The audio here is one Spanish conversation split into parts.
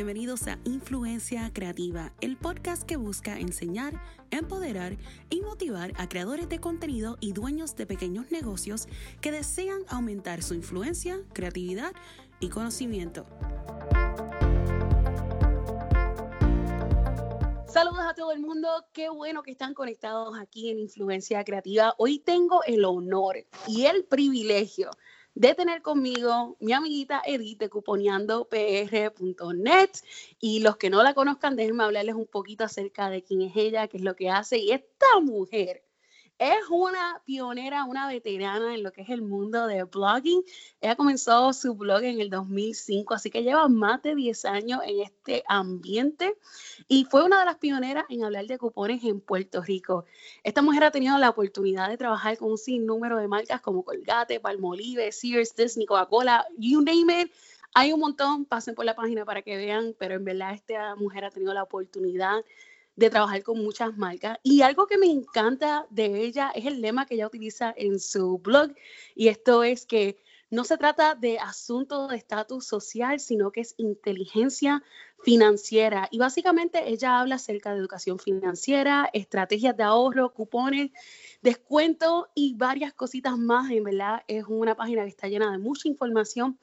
bienvenidos a Influencia Creativa, el podcast que busca enseñar, empoderar y motivar a creadores de contenido y dueños de pequeños negocios que desean aumentar su influencia, creatividad y conocimiento. Saludos a todo el mundo, qué bueno que están conectados aquí en Influencia Creativa. Hoy tengo el honor y el privilegio de tener conmigo mi amiguita Edith de cuponeandopr.net. Y los que no la conozcan, déjenme hablarles un poquito acerca de quién es ella, qué es lo que hace. Y esta mujer es una pionera, una veterana en lo que es el mundo de blogging. Ella comenzó su blog en el 2005, así que lleva más de 10 años en este ambiente y fue una de las pioneras en hablar de cupones en Puerto Rico. Esta mujer ha tenido la oportunidad de trabajar con un sinnúmero de marcas como Colgate, Palmolive, Sears, Disney, Coca-Cola, you name it. Hay un montón, pasen por la página para que vean, pero en verdad esta mujer ha tenido la oportunidad de trabajar con muchas marcas. Y algo que me encanta de ella es el lema que ella utiliza en su blog, y esto es que no se trata de asuntos de estatus social, sino que es inteligencia financiera. Y básicamente ella habla acerca de educación financiera, estrategias de ahorro, cupones, descuento y varias cositas más. En verdad es una página que está llena de mucha información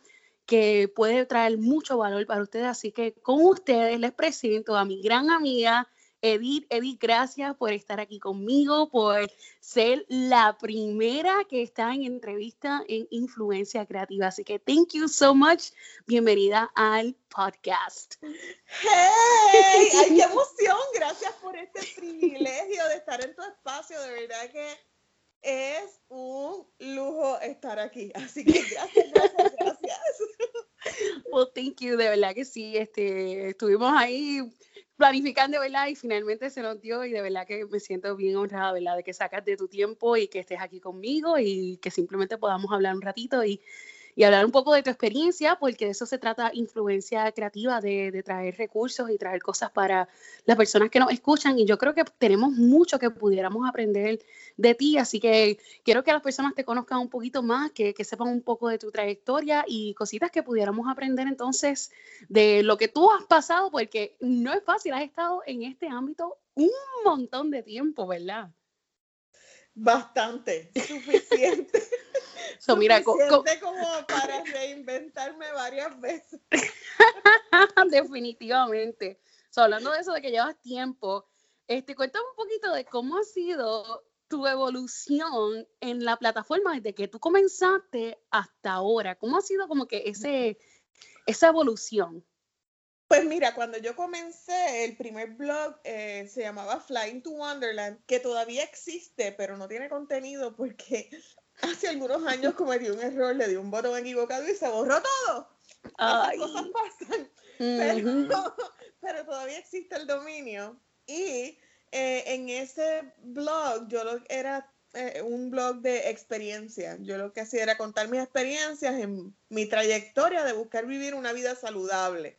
que puede traer mucho valor para ustedes. Así que con ustedes les presento a mi gran amiga Edith, Edith, gracias por estar aquí conmigo, por ser la primera que está en entrevista en Influencia Creativa. Así que thank you so much. Bienvenida al podcast. ¡Hey! ¡Ay, qué emoción! Gracias por este privilegio de estar en tu espacio. De verdad que es un lujo estar aquí. Así que gracias, gracias, gracias. Well, thank you, de verdad que sí. Este, estuvimos ahí planificando, ¿verdad? Y finalmente se nos dio y de verdad que me siento bien honrada, ¿verdad? De que sacas de tu tiempo y que estés aquí conmigo y que simplemente podamos hablar un ratito y y hablar un poco de tu experiencia, porque de eso se trata influencia creativa, de, de, traer recursos y traer cosas para las personas que nos escuchan. Y yo creo que tenemos mucho que pudiéramos aprender de ti, así que quiero que las personas te conozcan un poquito más, que, que sepan un poco de tu trayectoria y cositas que pudiéramos aprender entonces de lo que tú has pasado, porque no es fácil, has estado en este ámbito un montón de tiempo, ¿verdad? Bastante, suficiente. So, mira, como para reinventarme varias veces. Definitivamente. So, hablando de eso de que llevas tiempo, este, cuéntame un poquito de cómo ha sido tu evolución en la plataforma desde que tú comenzaste hasta ahora. ¿Cómo ha sido como que ese, esa evolución? Pues mira, cuando yo comencé, el primer blog eh, se llamaba Flying to Wonderland, que todavía existe, pero no tiene contenido porque hace algunos años cometí un error, le di un botón equivocado y se borró todo. Ay. cosas pasan. pero, todavía existe el dominio. Y eh, en ese blog, yo lo, era eh, un blog de experiencia. Yo lo que hacía era contar mis experiencias en mi trayectoria de buscar vivir una vida saludable.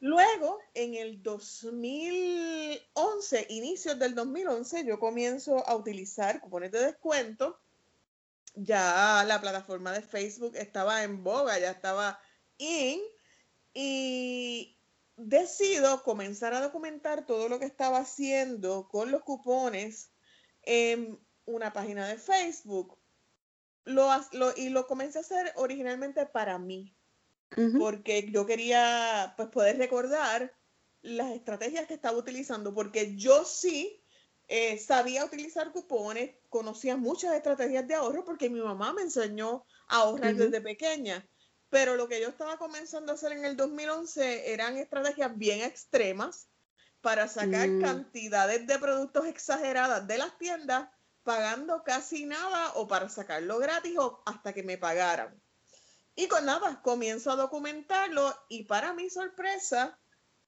Luego, en el 2011, inicios del 2011, yo comienzo a utilizar cupones de descuento ya la plataforma de Facebook estaba en boga, ya estaba in, y decido comenzar a documentar todo lo que estaba haciendo con los cupones en una página de Facebook. Lo, y lo comencé a hacer originalmente para mí, porque yo quería pues, poder recordar las estrategias que estaba utilizando, porque yo sí eh, sabía utilizar cupones, conocía muchas estrategias de ahorro porque mi mamá me enseñó a ahorrar desde pequeña. Pero lo que yo estaba comenzando a hacer en el 2011 eran estrategias bien extremas para sacar mm. cantidades de productos exageradas de las tiendas pagando casi nada o para sacarlo gratis o hasta que me pagaran. Y con nada, comienzo a documentarlo y para mi sorpresa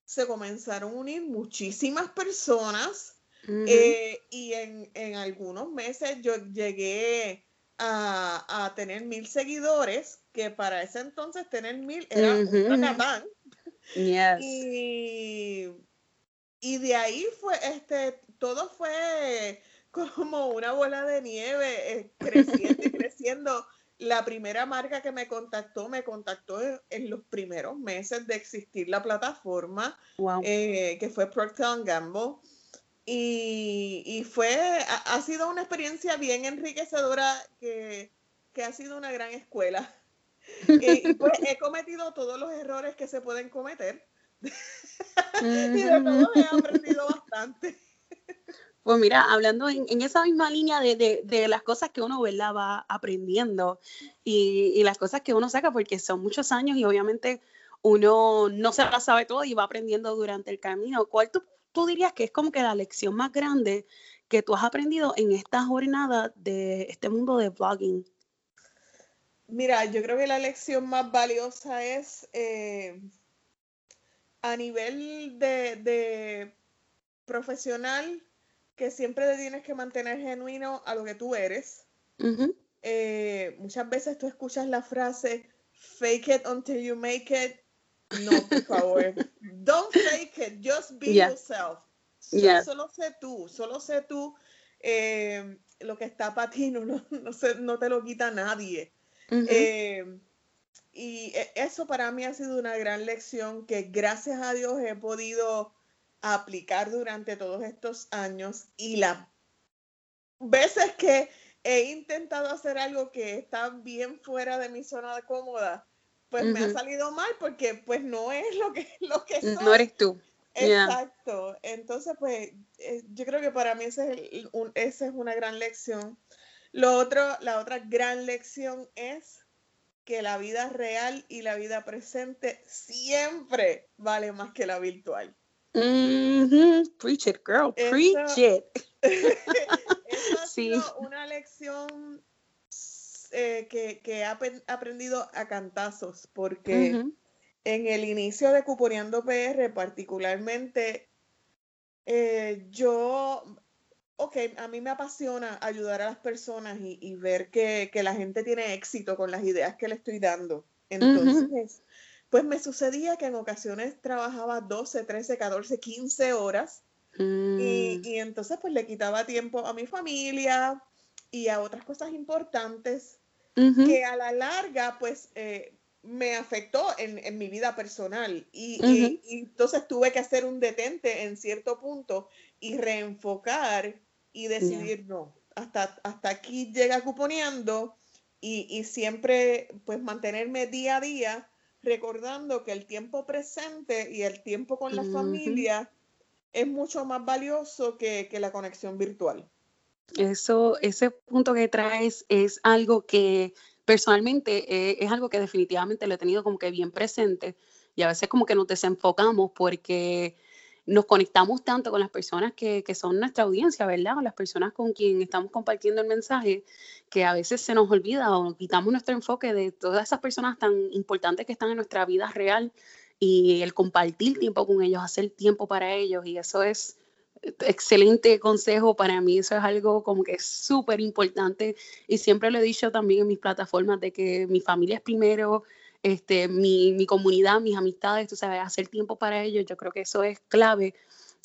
se comenzaron a unir muchísimas personas eh, y en, en, algunos meses yo llegué a, a, tener mil seguidores, que para ese entonces tener mil era un Y, y de ahí fue, este, todo fue como una bola de nieve, eh, creciendo y creciendo. la primera marca que me contactó, me contactó en, los primeros meses de existir la plataforma, eh, que fue Procter Gamble. Y, y, fue, ha, sido una experiencia bien enriquecedora que, que ha sido una gran escuela. y, pues he cometido todos los errores que se pueden cometer. y de todo he aprendido bastante. Pues mira, hablando en, esa misma línea de, las cosas que uno ¿verdad? va aprendiendo y, las cosas que uno saca, porque son muchos años y obviamente uno no se las sabe todo y va aprendiendo durante el camino. ¿Cuál tú, dirías que es como que la lección más grande que tú has aprendido en esta jornada de este mundo de blogging? Mira, yo creo que la lección más valiosa es eh, a nivel de profesional que siempre te tienes que mantener genuino a lo que tú eres. Eh, muchas veces tú escuchas la frase fake it until you make it. No, por favor. Don't fake it, just be yourself. Solo sé tú, solo sé tú. Eh, lo que está para ti no, no, te lo quita nadie. Eh, y e, eso para mí ha sido una gran lección que gracias a Dios he podido aplicar durante todos estos años y las veces que he intentado hacer algo que está bien fuera de mi zona de cómoda, pues me ha salido mal porque pues no es lo que, lo que soy. No eres tú. Exacto. Entonces, pues eh, yo creo que para mí ese es esa es una gran lección. Lo otro, la otra gran lección es que la vida real y la vida presente siempre vale más que la virtual. Preach it, girl. Preach it. ha sido una lección eh, que, he aprendido a cantazos, porque en el inicio de Cuponeando PR, particularmente, eh, yo, ok, a mí me apasiona ayudar a las personas y, ver que, la gente tiene éxito con las ideas que le estoy dando. Entonces, pues me sucedía que en ocasiones trabajaba 12, 13, 14, 15 horas mm. y, entonces pues le quitaba tiempo a mi familia y a otras cosas importantes que a la larga pues eh, me afectó en, mi vida personal. Y, entonces tuve que hacer un detente en cierto punto y reenfocar y decidir no, hasta, hasta aquí llega cuponeando y, y siempre pues mantenerme día a día recordando que el tiempo presente y el tiempo con la familia es mucho más valioso que, la conexión virtual. Eso, ese punto que traes es algo que personalmente eh, es algo que definitivamente lo he tenido como que bien presente y a veces como que nos desenfocamos porque nos conectamos tanto con las personas que, son nuestra audiencia, ¿verdad? Con las personas con quien estamos compartiendo el mensaje, que a veces se nos olvida o quitamos nuestro enfoque de todas esas personas tan importantes que están en nuestra vida real y el compartir tiempo con ellos, hacer tiempo para ellos. Y eso es excelente consejo. Para mí, eso es algo como que es súper importante. Y siempre lo he dicho también en mis plataformas de que mi familia es primero, este, mi, mi comunidad, mis amistades, tú sabes, hacer tiempo para ellos, yo creo que eso es clave.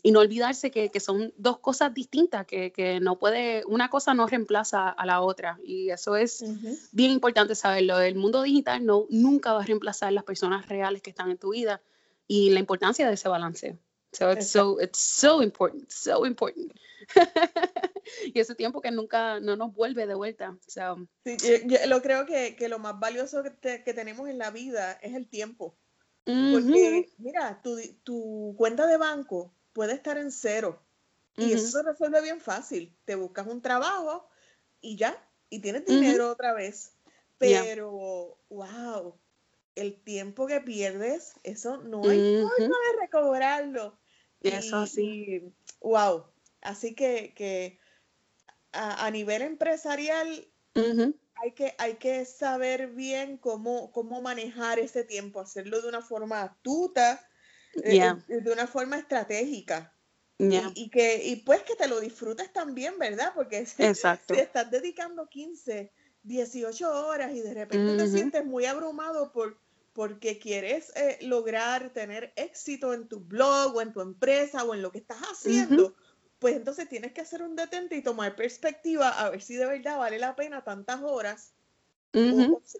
Y no olvidarse que, que son dos cosas distintas, que, que, no puede, una cosa no reemplaza a la otra. Y eso es bien importante saberlo. El mundo digital no, nunca va a reemplazar las personas reales que están en tu vida y la importancia de ese balance. So it's so, it's so important, so important. y ese tiempo que nunca no nos vuelve de vuelta. Sí, yo, lo creo que, que, lo más valioso que, que, tenemos en la vida es el tiempo. Porque, mira, tu, tu, cuenta de banco puede estar en cero. Y eso se resuelve bien fácil. Te buscas un trabajo y ya, y tienes dinero otra vez. Pero, wow, el tiempo que pierdes, eso no hay forma de recobrarlo. Eso así. Wow. Así que, a, nivel empresarial hay, que, hay que saber bien cómo, cómo manejar ese tiempo, hacerlo de una forma astuta, eh, eh, de una forma estratégica. Y, que, y pues que te lo disfrutes también, ¿verdad? Porque si, te estás dedicando 15, 18 horas y de repente te sientes muy abrumado por porque quieres eh, lograr tener éxito en tu blog o en tu empresa o en lo que estás haciendo, pues entonces tienes que hacer un detente y tomar perspectiva a ver si de verdad vale la pena tantas horas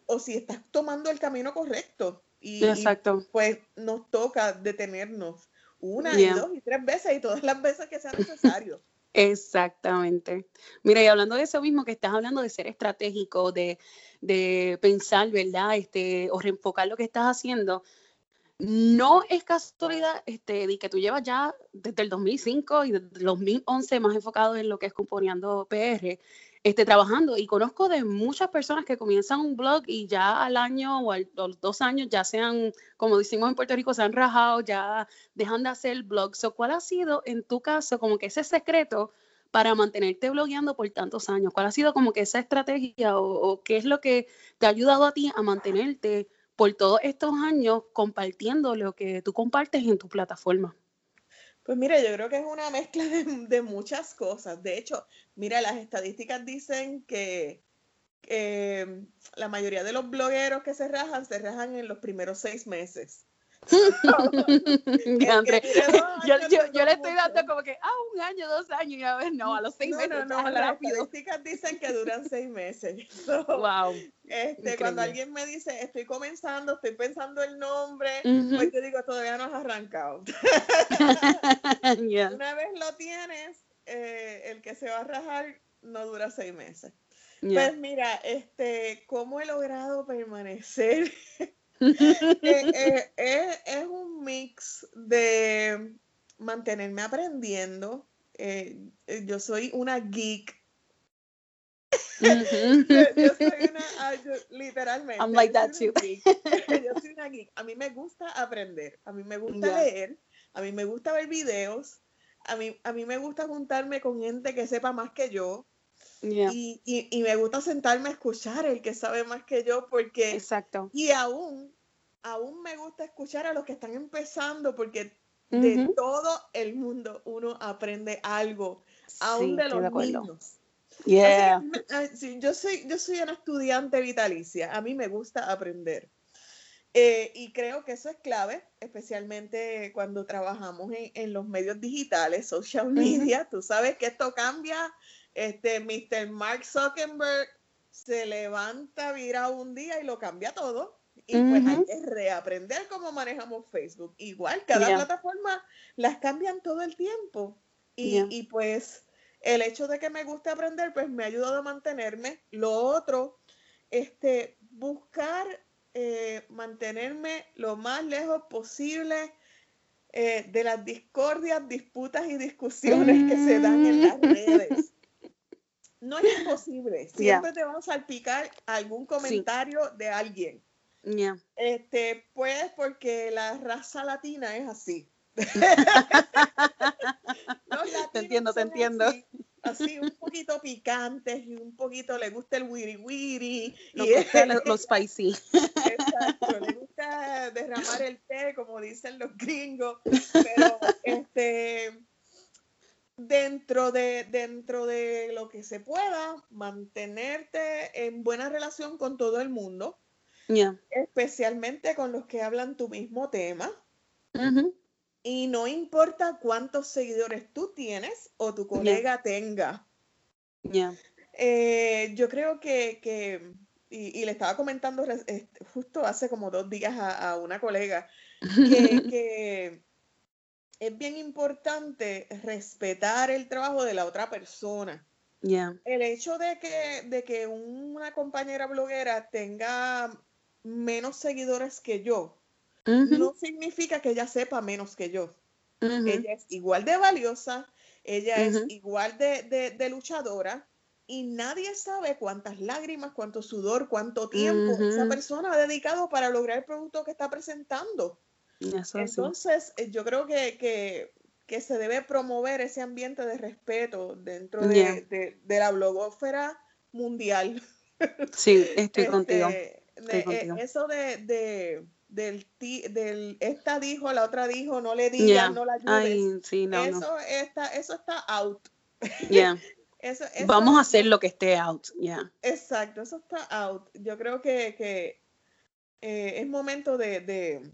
o, si estás tomando el camino correcto. Y, Exacto. pues nos toca detenernos una y dos y tres veces y todas las veces que sea necesario. Exactamente. Mira, y hablando de eso mismo que estás hablando de ser estratégico, de, de pensar, ¿verdad? Este, o reenfocar lo que estás haciendo, no es casualidad este, de que tú llevas ya desde el 2005 y desde el 2011 más enfocado en lo que es Componeando PR, este, trabajando y conozco de muchas personas que comienzan un blog y ya al año o, a los dos años ya sean, como decimos en Puerto Rico, se han rajado, ya dejan de hacer blogs. ¿Cuál ha sido en tu caso como que ese secreto para mantenerte blogueando por tantos años? ¿Cuál ha sido como que esa estrategia o, o qué es lo que te ha ayudado a ti a mantenerte por todos estos años compartiendo lo que tú compartes en tu plataforma? Pues mira, yo creo que es una mezcla de, muchas cosas. De hecho, mira, las estadísticas dicen que la mayoría de los blogueros que se rajan, se rajan en los primeros seis meses. yo, yo, le estoy dando como que, ah, un año, dos años, y a ver, no, a los seis meses. No, no, las estadísticas dicen que duran seis meses. wow. Este, cuando alguien me dice, estoy comenzando, estoy pensando el nombre, pues yo digo, todavía no has arrancado. Una vez lo tienes, eh, el que se va a rajar no dura seis meses. Pues mira, este, ¿cómo he logrado permanecer Eh, eh, eh, es, un mix de mantenerme aprendiendo. yo soy una geek. yo, soy una, ah, literalmente. I'm like that too. yo soy una geek. A mí me gusta aprender, a mí me gusta leer, a mí me gusta ver videos, a mí, a mí me gusta juntarme con gente que sepa más que yo. Y, y, me gusta sentarme a escuchar el que sabe más que yo porque... Exacto. Y aún, aún me gusta escuchar a los que están empezando porque de todo el mundo uno aprende algo, aún de los niños. Yeah. yo, soy, yo soy una estudiante vitalicia, a mí me gusta aprender. Eh, y creo que eso es clave, especialmente cuando trabajamos en, en los medios digitales, social media. Tú sabes que esto cambia este Mr. Mark Zuckerberg se levanta, vira un día y lo cambia todo. Y pues hay que reaprender cómo manejamos Facebook. Igual, cada plataforma las cambian todo el tiempo. Y, pues el hecho de que me guste aprender, pues me ha ayudado a mantenerme. Lo otro, este, buscar eh, mantenerme lo más lejos posible eh, de las discordias, disputas y discusiones que se dan en las redes no es imposible. Siempre te vamos a salpicar algún comentario de alguien. Este, pues porque la raza latina es así. te entiendo, te entiendo. Así, un poquito picantes y un poquito le gusta el wiri wiri. y gusta los spicy. Exacto, le gusta derramar el té, como dicen los gringos. Pero este dentro de, dentro de lo que se pueda, mantenerte en buena relación con todo el mundo, especialmente con los que hablan tu mismo tema. Y no importa cuántos seguidores tú tienes o tu colega tenga. Eh, yo creo que, y, le estaba comentando justo hace como dos días a, una colega, que es bien importante respetar el trabajo de la otra persona. El hecho de que, de que una compañera bloguera tenga menos seguidores que yo, no significa que ella sepa menos que yo. Ella es igual de valiosa, ella es igual de, luchadora y nadie sabe cuántas lágrimas, cuánto sudor, cuánto tiempo esa persona ha dedicado para lograr el producto que está presentando. Entonces, eh, yo creo que, se debe promover ese ambiente de respeto dentro de, la blogósfera mundial. Sí, estoy contigo. Este, eh, eso de, del, esta dijo, la otra dijo, no le digas, no la ayudes. eso, Está, eso está out. Vamos a hacer lo que esté out, ya. Exacto, eso está out. Yo creo que, eh, es momento de,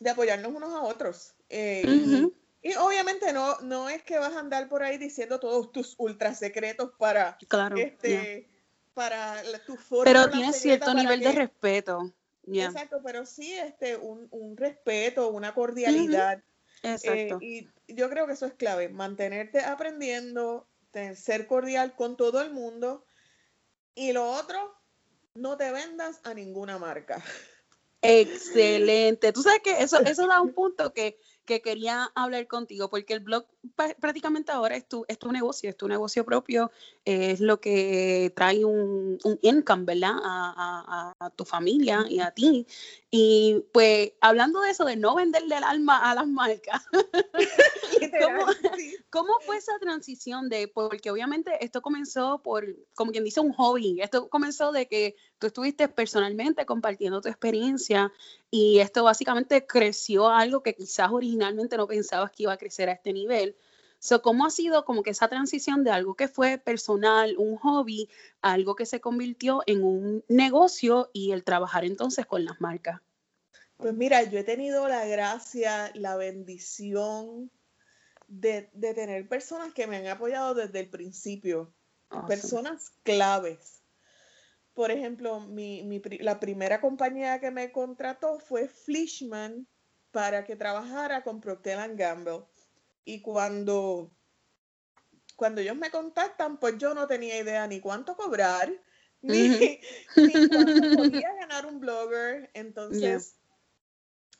de apoyarnos unos a otros. Eh, y, obviamente no, no es que vas a andar por ahí diciendo todos tus ultra secretos para claro, este, para tu forma. Pero tiene cierto nivel de respeto. Exacto, pero sí este, un, un respeto, una cordialidad. Exacto. Eh, y yo creo que eso es clave, mantenerte aprendiendo, ser cordial con todo el mundo. Y lo otro, no te vendas a ninguna marca. Excelente. Tú sabes que eso, eso da un punto que que quería hablar contigo, porque el blog prácticamente ahora es tu, es tu negocio, es tu negocio propio, es lo que trae un, un income, ¿verdad? A, a, tu familia y a ti. Y pues hablando de eso, de no venderle el alma a las marcas, ¿cómo, ¿cómo, fue esa transición de, porque obviamente esto comenzó por, como quien dice, un hobby, esto comenzó de que tú estuviste personalmente compartiendo tu experiencia y esto básicamente creció algo que quizás originalmente no pensabas que iba a crecer a este nivel. So, ¿Cómo ha sido como que esa transición de algo que fue personal, un hobby, a algo que se convirtió en un negocio y el trabajar entonces con las marcas? Pues mira, yo he tenido la gracia, la bendición de, tener personas que me han apoyado desde el principio, personas claves por ejemplo, mi, la primera compañía que me contrató fue Fleischmann para que trabajara con Procter Gamble. Y cuando, cuando ellos me contactan, pues yo no tenía idea ni cuánto cobrar, ni, cuánto podía ganar un blogger. Entonces,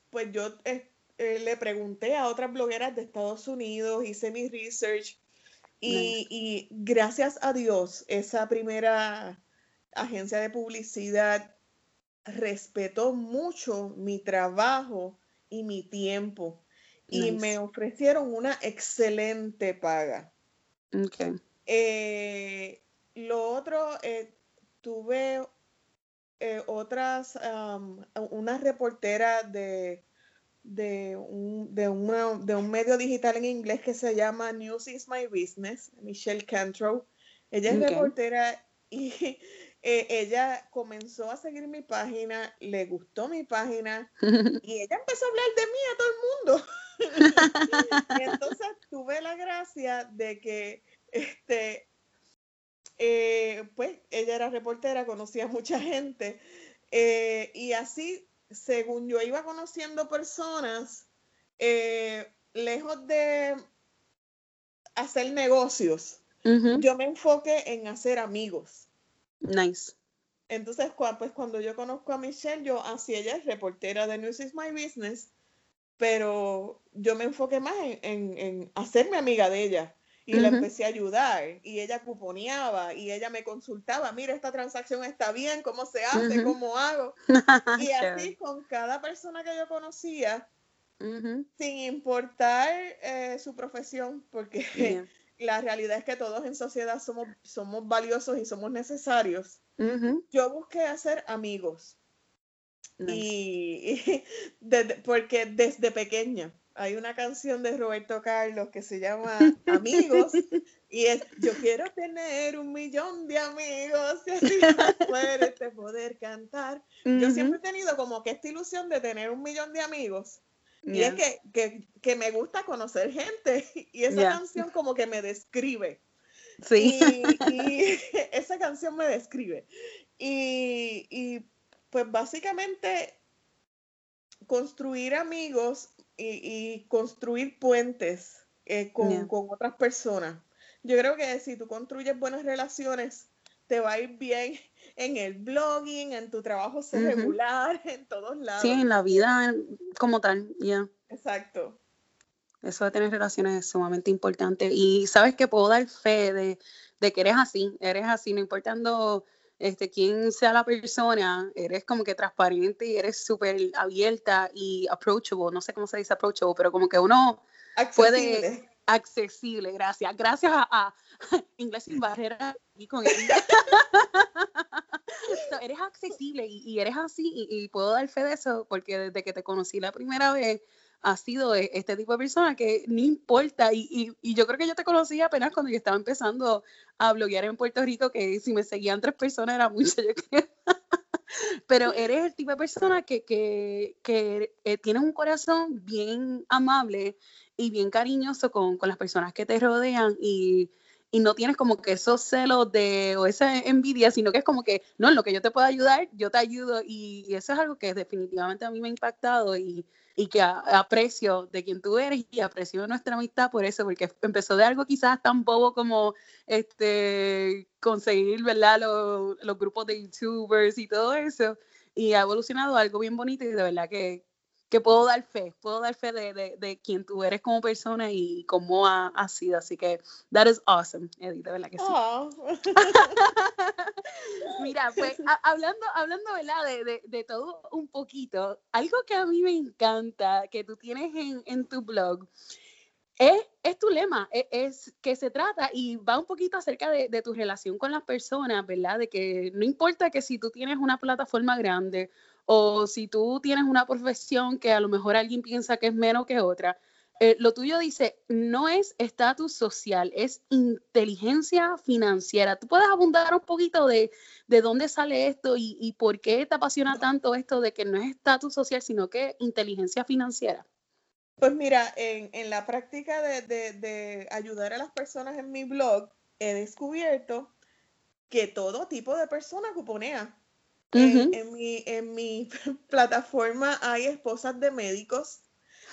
pues yo eh, eh, le pregunté a otras blogueras de Estados Unidos, hice mi research y, y gracias a Dios, esa primera agencia de publicidad respetó mucho mi trabajo y mi tiempo y me ofrecieron una excelente paga. Eh, lo otro, eh, tuve eh, otras, una reportera de, de, un, de, de, un, medio digital en inglés que se llama News is My Business, Michelle Cantrow. Ella es reportera y eh, ella comenzó a seguir mi página, le gustó mi página y ella empezó a hablar de mí a todo el mundo. y entonces tuve la gracia de que, este, eh, pues ella era reportera, conocía a mucha gente eh, y así, según yo iba conociendo personas, lejos de hacer negocios, yo me enfoqué en hacer amigos. Nice. Entonces, pues cuando yo conozco a Michelle, yo, así ella es reportera de News is My Business, pero yo me enfoqué más en, en, hacerme amiga de ella y la empecé a ayudar y ella cuponeaba y ella me consultaba, mira, esta transacción está bien, cómo se hace, cómo hago. y así con cada persona que yo conocía, sin importar eh, su profesión, porque la realidad es que todos en sociedad somos, somos valiosos y somos necesarios. Yo busqué hacer amigos. Y, porque desde pequeña hay una canción de Roberto Carlos que se llama Amigos y es yo quiero tener un millón de amigos y así fuerte poder cantar. Yo siempre he tenido como que esta ilusión de tener un millón de amigos y es que, me gusta conocer gente y esa canción como que me describe. Sí. Y, esa canción me describe. Y, pues básicamente construir amigos y, construir puentes eh, con, con otras personas. Yo creo que si tú construyes buenas relaciones, te va a ir bien en el blogging, en tu trabajo regular, en todos lados. Sí, en la vida como tal, ya. Exacto. Eso de tener relaciones es sumamente importante. Y sabes que puedo dar fe de, que eres así, eres así, no importando este, quién sea la persona, eres como que transparente y eres súper abierta y approachable, no sé cómo se dice approachable, pero como que uno puede accesible, gracias. Gracias a, Inglés sin barrera y con eres accesible y, eres así y, puedo dar fe de eso porque desde que te conocí la primera vez ha sido e, este tipo de persona que no importa y, yo creo que yo te conocí apenas cuando yo estaba empezando a bloguear en Puerto Rico que si me seguían tres personas era mucho yo creo. Pero eres el tipo de persona que, que, que eh, un corazón bien amable y bien cariñoso con, con, las personas que te rodean y, y no tienes como que esos celos de o esa envidia, sino que es como que, no, en lo que yo te puedo ayudar, yo te ayudo y, eso es algo que definitivamente a mí me ha impactado y, y que aprecio de quien tú eres y aprecio nuestra amistad por eso, porque empezó de algo quizás tan bobo como este conseguir, ¿verdad? Los, los grupos de youtubers y todo eso y ha evolucionado algo bien bonito y de verdad que, que puedo dar fe, puedo dar fe de, de, de quién tú eres como persona y cómo ha, ha, sido. Así que that is awesome, Edith, de verdad que sí. Oh. Mira, pues hablando, hablando ¿verdad? De, de, de, todo un poquito, algo que a mí me encanta que tú tienes en, en tu blog es, es, tu lema, es, es, que se trata y va un poquito acerca de, de, tu relación con las personas, ¿verdad? De que no importa que si tú tienes una plataforma grande o si tú tienes una profesión que a lo mejor alguien piensa que es menos que otra, eh, lo tuyo dice, no es estatus social, es inteligencia financiera. ¿Tú puedes abundar un poquito de, de dónde sale esto y, y, por qué te apasiona tanto esto de que no es estatus social, sino que inteligencia financiera? Pues mira, en, en la práctica de, de, de ayudar a las personas en mi blog, he descubierto que todo tipo de personas cuponea en, mi, en mi plataforma hay esposas de médicos,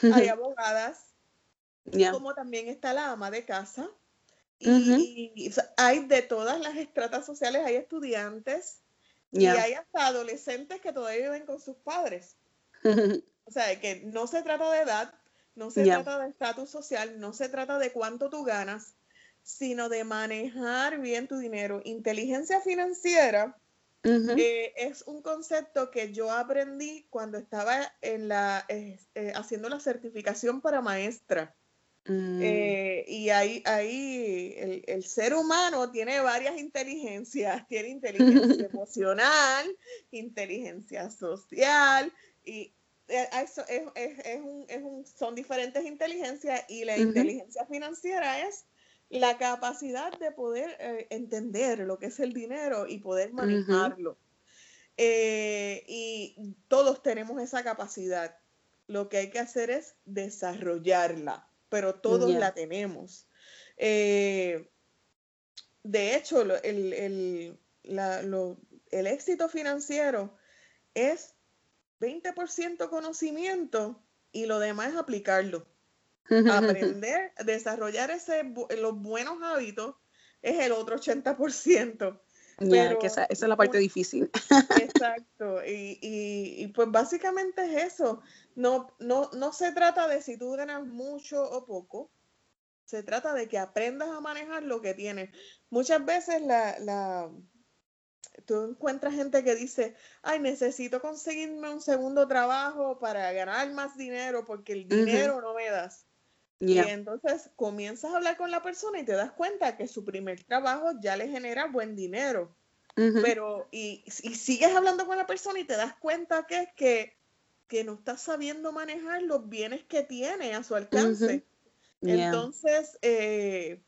hay abogadas, como también está la ama de casa. Y, hay de todas las estratas sociales, hay estudiantes y hay hasta adolescentes que todavía viven con sus padres. o sea, que no se trata de edad, no se trata de estatus social, no se trata de cuánto tú ganas, sino de manejar bien tu dinero. Inteligencia financiera eh, es un concepto que yo aprendí cuando estaba en la, eh, eh, haciendo la certificación para maestra. Mm. y ahí, ahí el, el, ser humano tiene varias inteligencias, tiene inteligencia emocional, inteligencia social, y eso es, es, es, un, es un, son diferentes inteligencias y la inteligencia financiera es la capacidad de poder eh, entender lo que es el dinero y poder manejarlo. Eh, y todos tenemos esa capacidad. Lo que hay que hacer es desarrollarla, pero todos la tenemos. Eh, de hecho, el, el, el éxito financiero es 20% conocimiento y lo demás es aplicarlo. Aprender, desarrollar ese, los buenos hábitos es el otro 80%. Pero, que esa, es la parte difícil. Exacto, y, y, y, pues básicamente es eso. No, no, no se trata de si tú ganas mucho o poco, se trata de que aprendas a manejar lo que tienes. Muchas veces la, la, tú encuentras gente que dice, ay, necesito conseguirme un segundo trabajo para ganar más dinero porque el dinero no me das. Y entonces comienzas a hablar con la persona y te das cuenta que su primer trabajo ya le genera buen dinero. Pero, y, y, sigues hablando con la persona y te das cuenta que es que, que no estás sabiendo manejar los bienes que tiene a su alcance. Entonces, eh,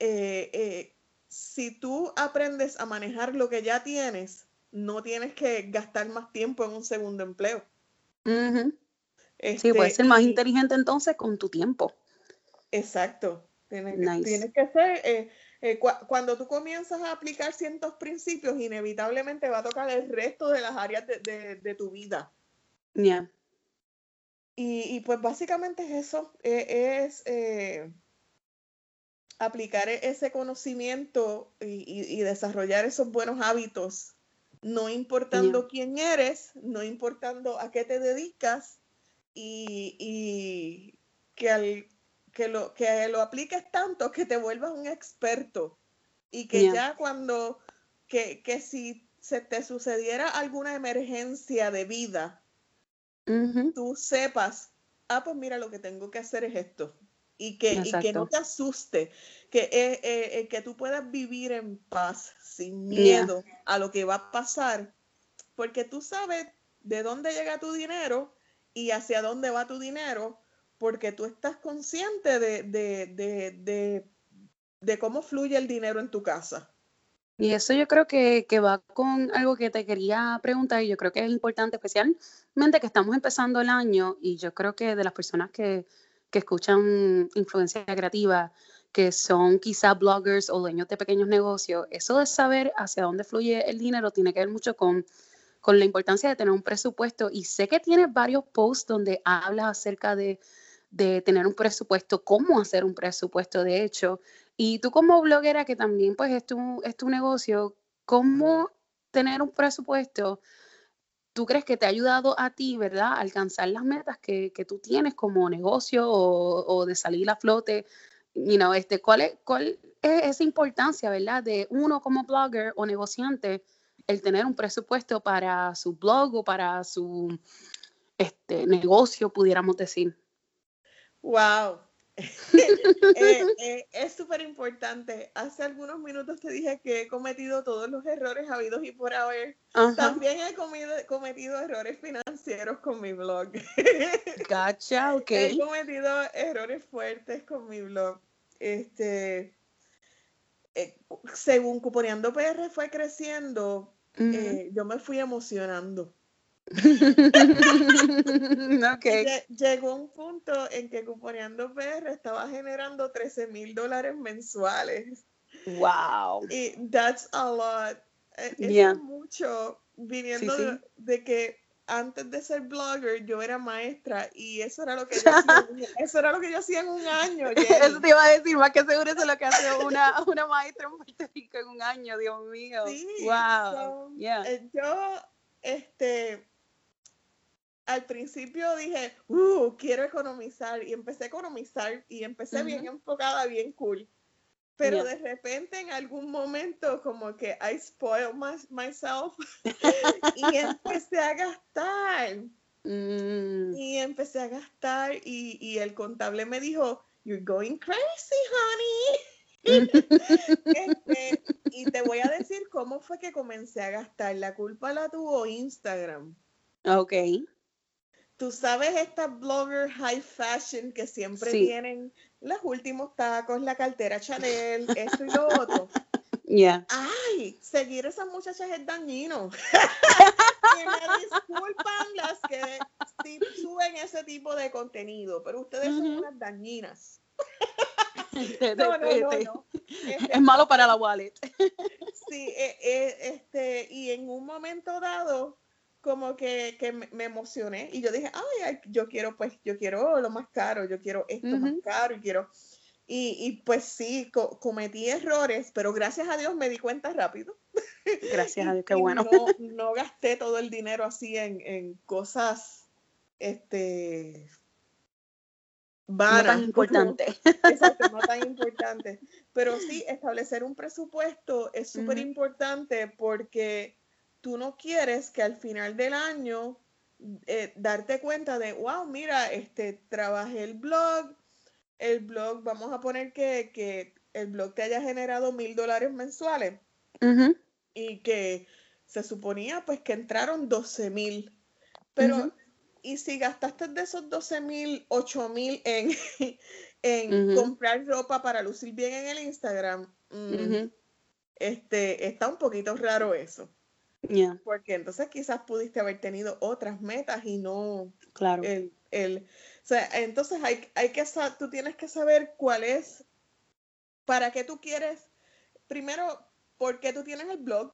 eh, eh, si tú aprendes a manejar lo que ya tienes, no tienes que gastar más tiempo en un segundo empleo sí, puedes ser más inteligente entonces con tu tiempo. Exacto. Tienes, que ser, eh, eh, cuando tú comienzas a aplicar ciertos principios, inevitablemente va a tocar el resto de las áreas de, tu vida. Ya. Y, pues básicamente es eso, e, es eh, aplicar e, ese conocimiento y, desarrollar esos buenos hábitos, no importando quién eres, no importando a qué te dedicas, y, que, al, que, lo, que lo apliques tanto que te vuelvas un experto y que ya. cuando, que, que, si se te sucediera alguna emergencia de vida, tú sepas, ah, pues mira, lo que tengo que hacer es esto. Y que, y que no te asuste, que, eh, eh, eh, que tú puedas vivir en paz, sin miedo a lo que va a pasar, porque tú sabes de dónde llega tu dinero y hacia dónde va tu dinero, porque tú estás consciente de, de, de, cómo fluye el dinero en tu casa. Y eso yo creo que, que, va con algo que te quería preguntar y yo creo que es importante, especialmente que estamos empezando el año y yo creo que de las personas que, que escuchan influencia creativa, que son quizá bloggers o dueños de pequeños negocios, eso de saber hacia dónde fluye el dinero tiene que ver mucho con, con la importancia de tener un presupuesto. Y sé que tienes varios posts donde hablas acerca de, de tener un presupuesto, cómo hacer un presupuesto, de hecho. Y tú como bloguera, que también pues es tu, es tu negocio, ¿cómo tener un presupuesto? ¿Tú crees que te ha ayudado a ti, verdad, a alcanzar las metas que, que tú tienes como negocio o, o, de salir a flote you know, este, ¿cuál, es, ¿cuál es esa importancia, verdad, de uno como blogger o negociante, el tener un presupuesto para su blog o para su este, negocio, pudiéramos decir? Wow. eh, eh, es súper importante. Hace algunos minutos te dije que he cometido todos los errores habidos y por haber. También he comido, cometido errores financieros con mi blog. Gotcha, ok. He cometido errores fuertes con mi blog. Este, eh, según Cuponeando PR fue creciendo, eh, yo me fui emocionando. okay. Llegó un punto en que Cuponeando PR estaba generando 13 mil dólares mensuales. Wow. Y that's a lot. E, es mucho viniendo De, que antes de ser blogger yo era maestra y eso era lo que yo hacía, eso era lo que yo hacía en un año. Eso te iba a decir, más que seguro eso es lo que hace una, una maestra en Puerto Rico en un año, Dios mío. Sí, wow. Eh, yo, este, al principio dije, uh, quiero economizar y empecé a economizar y empecé bien enfocada, bien cool. Pero de repente en algún momento como que I spoiled myself y empecé a gastar. Mm. Y empecé a gastar y, y, el contable me dijo, you're going crazy, honey. este, y te voy a decir cómo fue que comencé a gastar. La culpa la tuvo Instagram. Ok tú sabes estas blogger high fashion que siempre tienen los últimos tacos, la cartera Chanel, esto y lo otro. Yeah. Ay, seguir esas muchachas es dañino. y me disculpan las que suben ese tipo de contenido, pero ustedes son unas dañinas. no, no, no, es malo para la wallet. sí, eh, eh, este, y en un momento dado, como que, que, me emocioné y yo dije, ay, yo quiero, pues, yo quiero lo más caro, yo quiero esto más caro y quiero... Y, y pues sí, cometí errores, pero gracias a Dios me di cuenta rápido. Gracias a Dios, qué bueno. No, no, gasté todo el dinero así en, en cosas, este... Vanas, no tan importante. Exacto, no tan importante. Pero sí, establecer un presupuesto es súper importante porque tú no quieres que al final del año eh, darte cuenta de, wow, mira, este, trabajé el blog, el blog, vamos a poner que, el blog te haya generado mil dólares mensuales y que se suponía pues que entraron 12 mil, pero y si gastaste de esos 12 mil, 8 mil en, en comprar ropa para lucir bien en el Instagram, mm, este, está un poquito raro eso. Porque entonces quizás pudiste haber tenido otras metas y no claro. el, el o sea, entonces hay, hay que tú tienes que saber cuál es, para qué tú quieres, primero, por qué tú tienes el blog,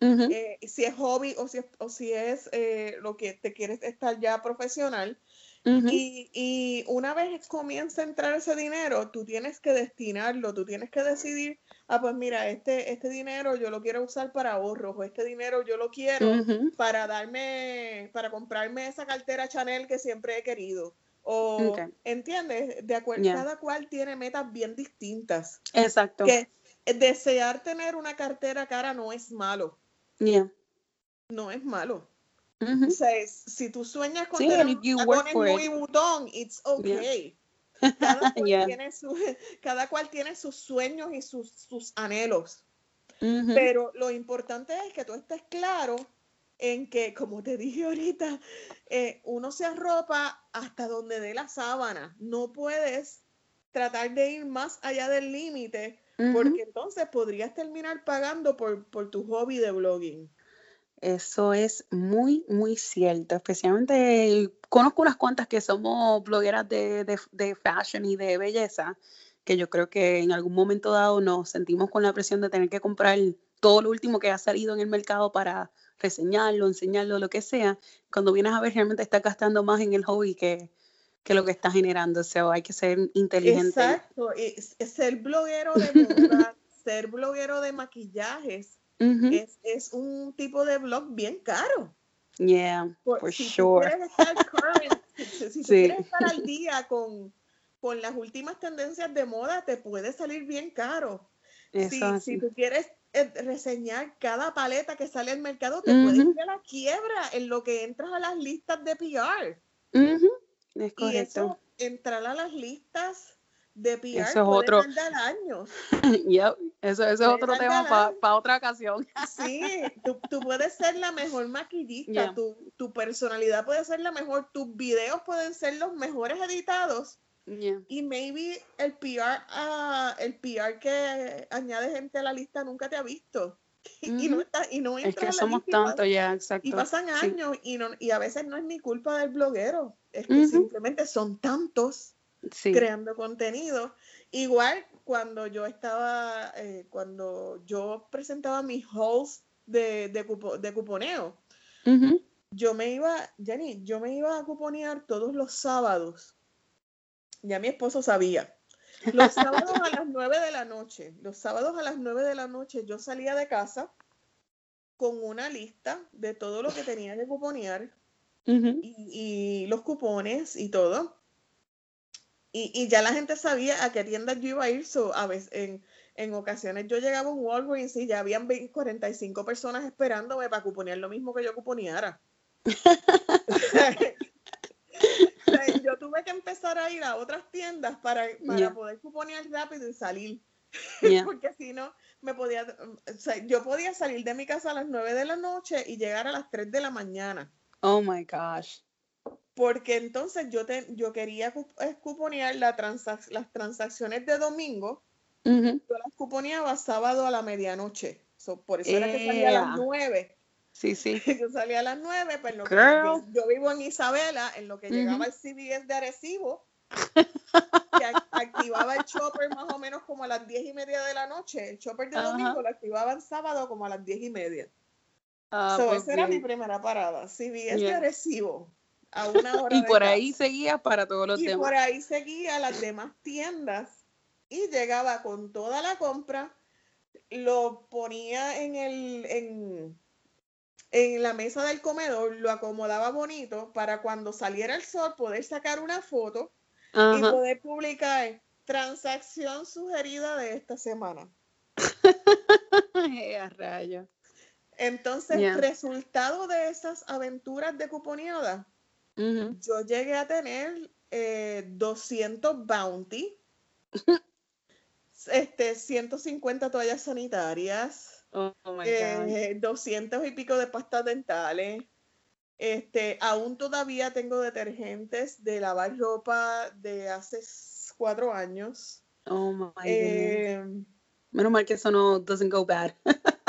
eh, si es hobby o si es, o si es eh, lo que te quieres estar ya profesional. y, y, una vez comienza a entrar ese dinero, tú tienes que destinarlo, tú tienes que decidir ah, pues mira, este, este dinero yo lo quiero usar para ahorros, o este dinero yo lo quiero para darme, para comprarme esa cartera Chanel que siempre he querido. O, ¿entiendes? De acuerdo, cada cual tiene metas bien distintas. Exacto. Que desear tener una cartera cara no es malo. No es malo. O sea, si tú sueñas con tener un muy botón, it's okay. Cada cual, tiene, cada cual tiene sus sueños y sus, sus anhelos. Pero lo importante es que tú estés claro en que, como te dije ahorita, eh, uno se arropa hasta donde dé la sábana. No puedes tratar de ir más allá del límite, porque entonces podrías terminar pagando por, por tu hobby de blogging. Eso es muy, muy cierto. Especialmente conozco unas cuantas que somos blogueras de, fashion y de belleza que yo creo que en algún momento dado nos sentimos con la presión de tener que comprar todo lo último que ha salido en el mercado para reseñarlo, enseñarlo, lo que sea, cuando vienes a ver realmente estás gastando más en el hobby que, que lo que está generando. O sea, hay que ser inteligente. Exacto. Y ser bloguero de moda, ser bloguero de maquillajes, es, es, un tipo de blog bien caro. Yeah, for sure. si, tú quieres estar al día con, con las últimas tendencias de moda, te puede salir bien caro. Si, si, tú quieres eh, reseñar cada paleta que sale al mercado, te puede ir a la quiebra en lo que entras a las listas de PR. Y eso, entrar a las listas de PR eso es otro... años. Eso, eso es otro tema para otra ocasión. sí, tú, tú, puedes ser la mejor maquillista, tu, tu, personalidad puede ser la mejor, tus videos pueden ser los mejores editados. Y maybe el PR, uh, el PR que añade gente a la lista nunca te ha visto. Y no, está, y no es que somos tanto ya, exacto. Y pasan años y, no, y a veces no es ni culpa del bloguero, es que simplemente son tantos creando contenido. Igual cuando yo estaba, eh, cuando yo presentaba mis hauls de, de, de cuponeo, yo me iba, Jenny, yo me iba a cuponear todos los sábados. Ya mi esposo sabía. Los sábados a las nueve de la noche, los sábados a las nueve de la noche yo salía de casa con una lista de todo lo que tenía que cuponear y, los cupones y todo. Y, ya la gente sabía a qué tiendas yo iba a ir. a veces, en, en ocasiones yo llegaba a un Walgreens y ya habían 45 personas esperándome para cuponear lo mismo que yo cuponeara. yo tuve que empezar a ir a otras tiendas para, para poder cuponear rápido y salir. Porque si no, me podía, yo podía salir de mi casa a las 9 de la noche y llegar a las 3 de la mañana. Oh my gosh porque entonces yo, te, yo quería cuponear la las transacciones de domingo, yo las cuponeaba sábado a la medianoche. por eso era que salía a las nueve. Sí, sí. yo salía a las nueve, pero pues, yo, vivo en Isabela, en lo que llegaba el CBS de Arecibo, que activaba el chopper más o menos como a las diez y media de la noche. El chopper de domingo lo activaban sábado como a las diez y media. Ah, pues esa era mi primera parada. CBS de Arecibo y por ahí seguía para todos los y por ahí seguía las demás tiendas. Y llegaba con toda la compra, lo ponía en el en, en la mesa del comedor, lo acomodaba bonito para cuando saliera el sol poder sacar una foto y poder publicar transacción sugerida de esta semana. a. Entonces, resultado de esas aventuras de cuponeada, yo llegué a tener 200 eh, bounty, este, 150 toallas sanitarias, 200 eh, y pico de pastas dentales. Este, aún todavía tengo detergentes de lavar ropa de hace cuatro años. Oh my eh, Menos mal que eso no doesn't go bad.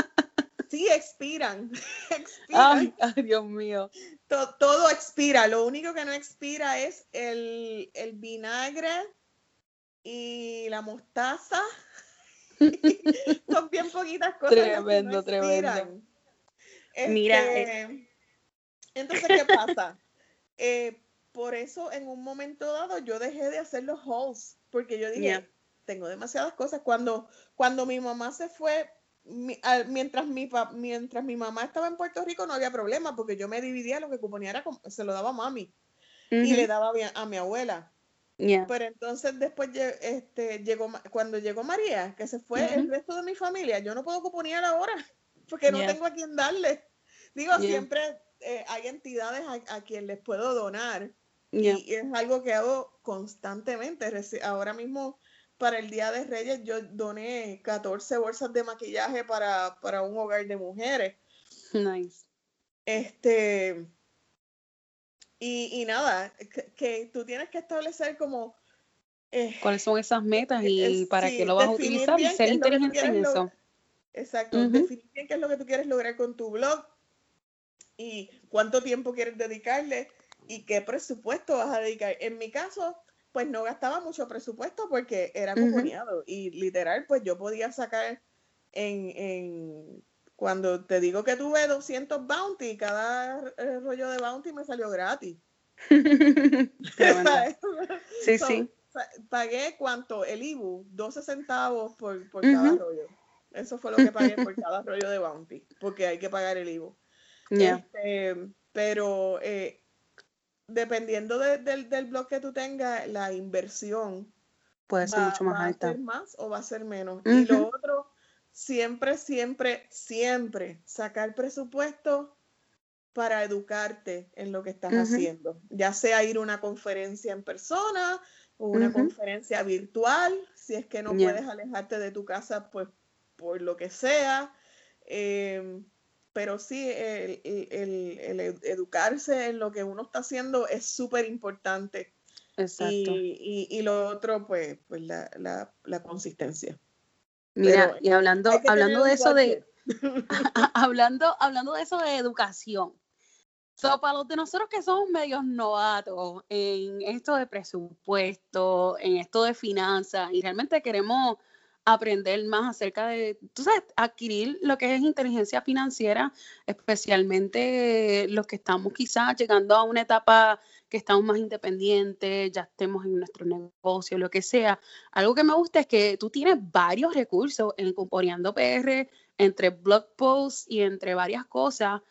Sí, expiran. expiran. Ay, Dios mío. Todo, expira. Lo único que no expira es el, vinagre y la mostaza. Son bien poquitas cosas. Tremendo, tremendo. Mira. Este, eh. Entonces, ¿qué pasa? Eh, por eso en un momento dado yo dejé de hacer los hauls, porque yo dije, tengo demasiadas cosas. Cuando, cuando mi mamá se fue mientras, mi, mientras mi mamá estaba en Puerto Rico no había problema porque yo me dividía lo que cuponía se lo daba a mami y le daba a mi abuela. Pero entonces después este, llegó, cuando llegó María, que se fue el resto de mi familia, yo no puedo cuponear ahora porque no tengo a quien darle. Digo, siempre eh, hay entidades a, quien les puedo donar y, es algo que hago constantemente. Ahora mismo para el Día de Reyes yo doné 14 bolsas de maquillaje para, un hogar de mujeres. Nice. Este, y, nada, que, tú tienes que establecer como... Eh, ¿Cuáles son esas metas y eh, para qué lo vas a utilizar y ser inteligente en eso? Exacto, definir bien qué es lo que tú quieres lograr con tu blog y cuánto tiempo quieres dedicarle y qué presupuesto vas a dedicar. En mi caso, pues no gastaba mucho presupuesto porque era cuponeado y literal, pues yo podía sacar en, en, cuando te digo que tuve 200 bounty, cada eh, rollo de bounty me salió gratis. sí, sí. Pagué cuánto, el IBU, 12 centavos por, por cada rollo. Eso fue lo que pagué por cada rollo de bounty, porque hay que pagar el IBU. Este, pero eh, dependiendo del blog que tú tengas, la inversión puede ser mucho más alta. ¿Va a ser más o va a ser menos? Y lo otro, siempre, siempre, siempre sacar presupuesto para educarte en lo que estás haciendo, ya sea ir a una conferencia en persona o una conferencia virtual, si es que no puedes alejarte de tu casa, pues por lo que sea. Em, pero sí, el, educarse en lo que uno está haciendo es súper importante. Exacto. Y, lo otro, pues, pues la, consistencia. Mira, y hablando, hablando de eso de, hablando, hablando de eso de educación. So, para los de nosotros que somos medios novatos en esto de presupuesto, en esto de finanzas, y realmente queremos aprender más acerca de, tú sabes, adquirir lo que es inteligencia financiera, especialmente los que estamos quizás llegando a una etapa que estamos más independientes, ya estemos en nuestro negocio, lo que sea. Algo que me gusta es que tú tienes varios recursos en Componeando PR, entre blog posts y entre varias cosas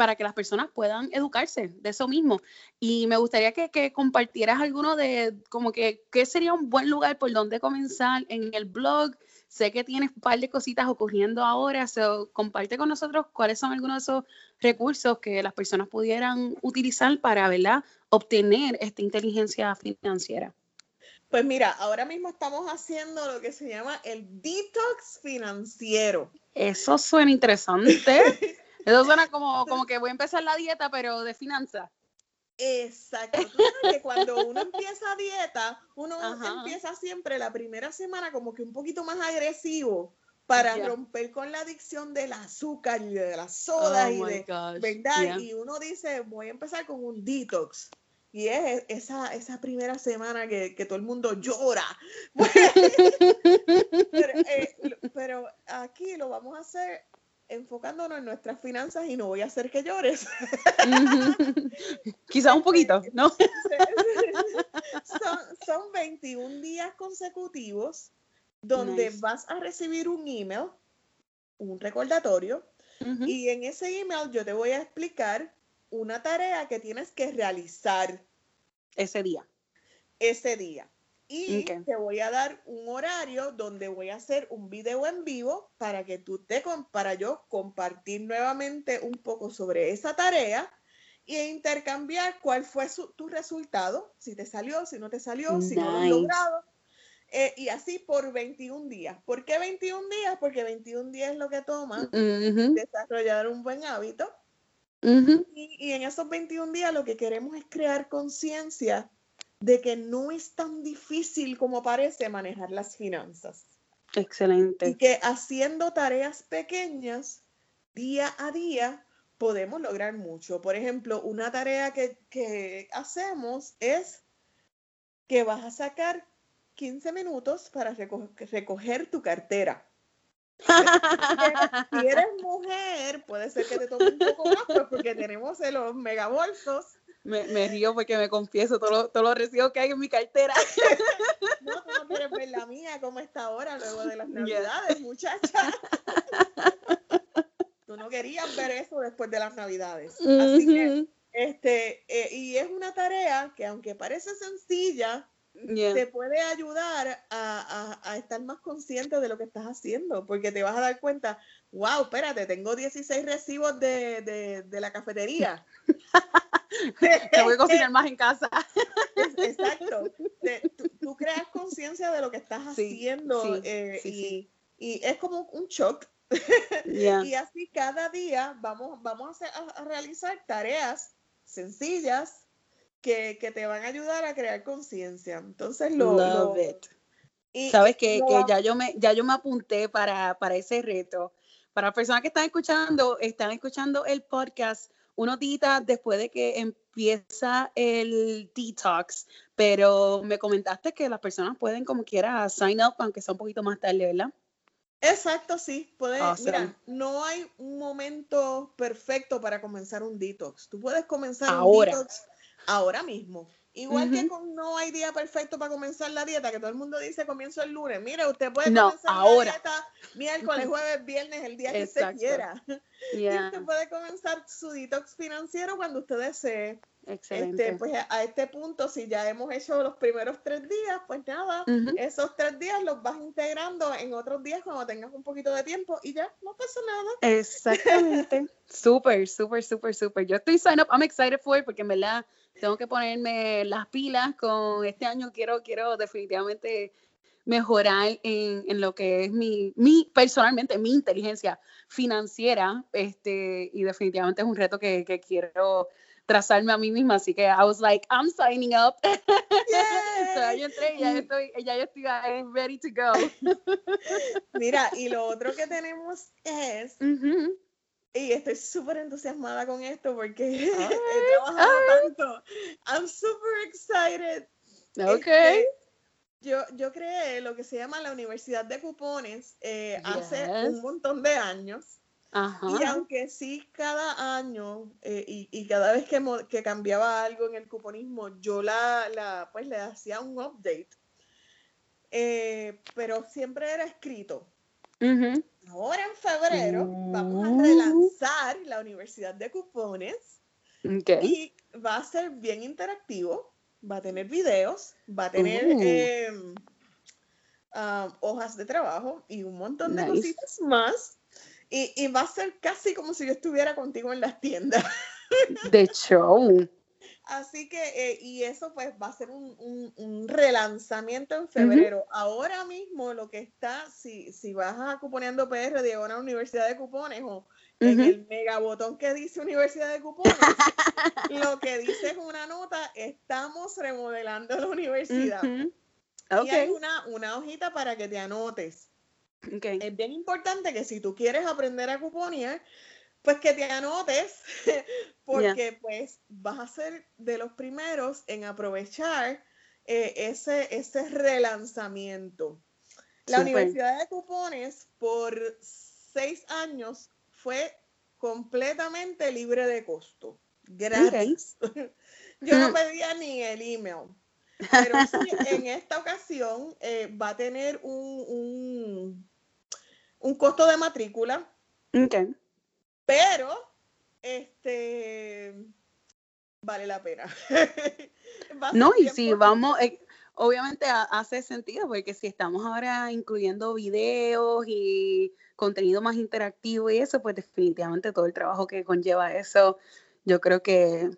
para que las personas puedan educarse de eso mismo. Y me gustaría que, compartieras alguno de, como que, ¿qué sería un buen lugar por donde comenzar en el blog? Sé que tienes un par de cositas ocurriendo ahora, so, comparte con nosotros cuáles son algunos de esos recursos que las personas pudieran utilizar para, ¿verdad?, obtener esta inteligencia financiera. Pues mira, ahora mismo estamos haciendo lo que se llama el detox financiero. Eso suena interesante. Eso suena como, como que voy a empezar la dieta, pero de finanzas. Exacto. Tú sabes que cuando uno empieza dieta, uno empieza siempre la primera semana como que un poquito más agresivo para romper con la adicción del azúcar y de las sodas oh y de, ¿verdad? Y uno dice, voy a empezar con un detox. Y es esa, esa primera semana que, todo el mundo llora. Eh, pero, aquí lo vamos a hacer enfocándonos en nuestras finanzas y no voy a hacer que llores. Quizás un poquito, ¿no? son, son 21 días consecutivos donde vas a recibir un email, un recordatorio, y en ese email yo te voy a explicar una tarea que tienes que realizar. Ese día. Ese día. Y te voy a dar un horario donde voy a hacer un video en vivo para que tú te, para yo compartir nuevamente un poco sobre esa tarea e intercambiar cuál fue tu resultado, si te salió, si no te salió, si no lo has logrado. Eh, y así por 21 días. ¿Por qué 21 días? Porque 21 días es lo que toma desarrollar un buen hábito y, en esos 21 días lo que queremos es crear conciencia de que no es tan difícil como parece manejar las finanzas. Excelente. Y que haciendo tareas pequeñas, día a día, podemos lograr mucho. Por ejemplo, una tarea que, que hacemos es que vas a sacar 15 minutos para recoger tu cartera si eres mujer, puede ser que te tome un poco más, pues, porque tenemos los megabolsos. Me, me río porque me confieso todos los recibos que hay en mi cartera. No, tú no quieres ver la mía, cómo está ahora, luego de las navidades, muchacha. Tú no querías ver eso después de las navidades. Así que, este, eh, y es una tarea que aunque parece sencilla, te puede ayudar a, estar más consciente de lo que estás haciendo, porque te vas a dar cuenta, wow, espérate, tengo 16 recibos de, la cafetería. te voy a cocinar más en casa. Exacto. tú, creas conciencia de lo que estás haciendo eh, y, es como un shock. y así cada día vamos, vamos a realizar tareas sencillas que, te van a ayudar a crear conciencia. Entonces, lo. Love it. Y, Sabes que, ya, yo me, ya yo me apunté para, para ese reto. Para las personas que están escuchando, están escuchando el podcast unos días después de que empieza el detox, pero me comentaste que las personas pueden como quiera sign up, aunque sea un poquito más tarde, ¿verdad? Exacto, sí. Puedes, mira, no hay un momento perfecto para comenzar un detox. Tú puedes comenzar ahora. un detox ahora mismo. Igual que con no hay día perfecto para comenzar la dieta, que todo el mundo dice comienzo el lunes. Mire, usted puede comenzar la dieta miércoles, jueves, viernes, el día que usted quiera. Y usted puede comenzar su detox financiero cuando usted desee. Excelente. Este, pues a este punto, si ya hemos hecho los primeros tres días, pues nada, esos tres días los vas integrando en otros días cuando tengas un poquito de tiempo y ya no pasa nada. Exactamente. súper, súper, súper, súper. Yo estoy sign up, I'm excited for it porque en verdad tengo que ponerme las pilas con este año. Quiero, quiero definitivamente mejorar en, en, lo que es mi, mi, personalmente, mi inteligencia financiera, este, y definitivamente es un reto que, que quiero trazarme a mí misma, así que I was like, I'm signing up. so, yo entré y ya estoy, ya yo estoy ready to go. Mira, y lo otro que tenemos es, y estoy súper entusiasmada con esto porque he trabajado tanto. I'm super excited. Ok. Este, yo, yo creé lo que se llama la Universidad de Cupones eh, hace un montón de años. Y aunque sí cada año eh, y, cada vez que, que, cambiaba algo en el cuponismo, yo la, la pues le hacía un update. Eh, pero siempre era escrito. Ahora en febrero vamos a mm. relanzar la Universidad de Cupones y va a ser bien interactivo, va a tener videos, va a tener uh. em, ah, hojas de trabajo y un montón de cositas más. Y, va a ser casi como si yo estuviera contigo en las tiendas. De show. Así que, eh, y eso pues va a ser un, relanzamiento en febrero. Ahora mismo lo que está, si, si vas a Cuponeando PR, de una Universidad de Cupones o en el megabotón que dice Universidad de Cupones, lo que dice es una nota, estamos remodelando la universidad. Y hay una, una hojita para que te anotes. Es bien importante que si tú quieres aprender a cuponear, pues que te anotes, porque pues vas a ser de los primeros en aprovechar eh, ese, ese relanzamiento. La Universidad de Cupones por seis años fue completamente libre de costo. Gracias. Yo no pedía ni el email. Pero en esta ocasión eh, va a tener un, un costo de matrícula. Okay. Pero, este, vale la pena. no, y si vamos, eh, obviamente hace sentido, porque si estamos ahora incluyendo videos y contenido más interactivo y eso, pues definitivamente todo el trabajo que conlleva eso, yo creo que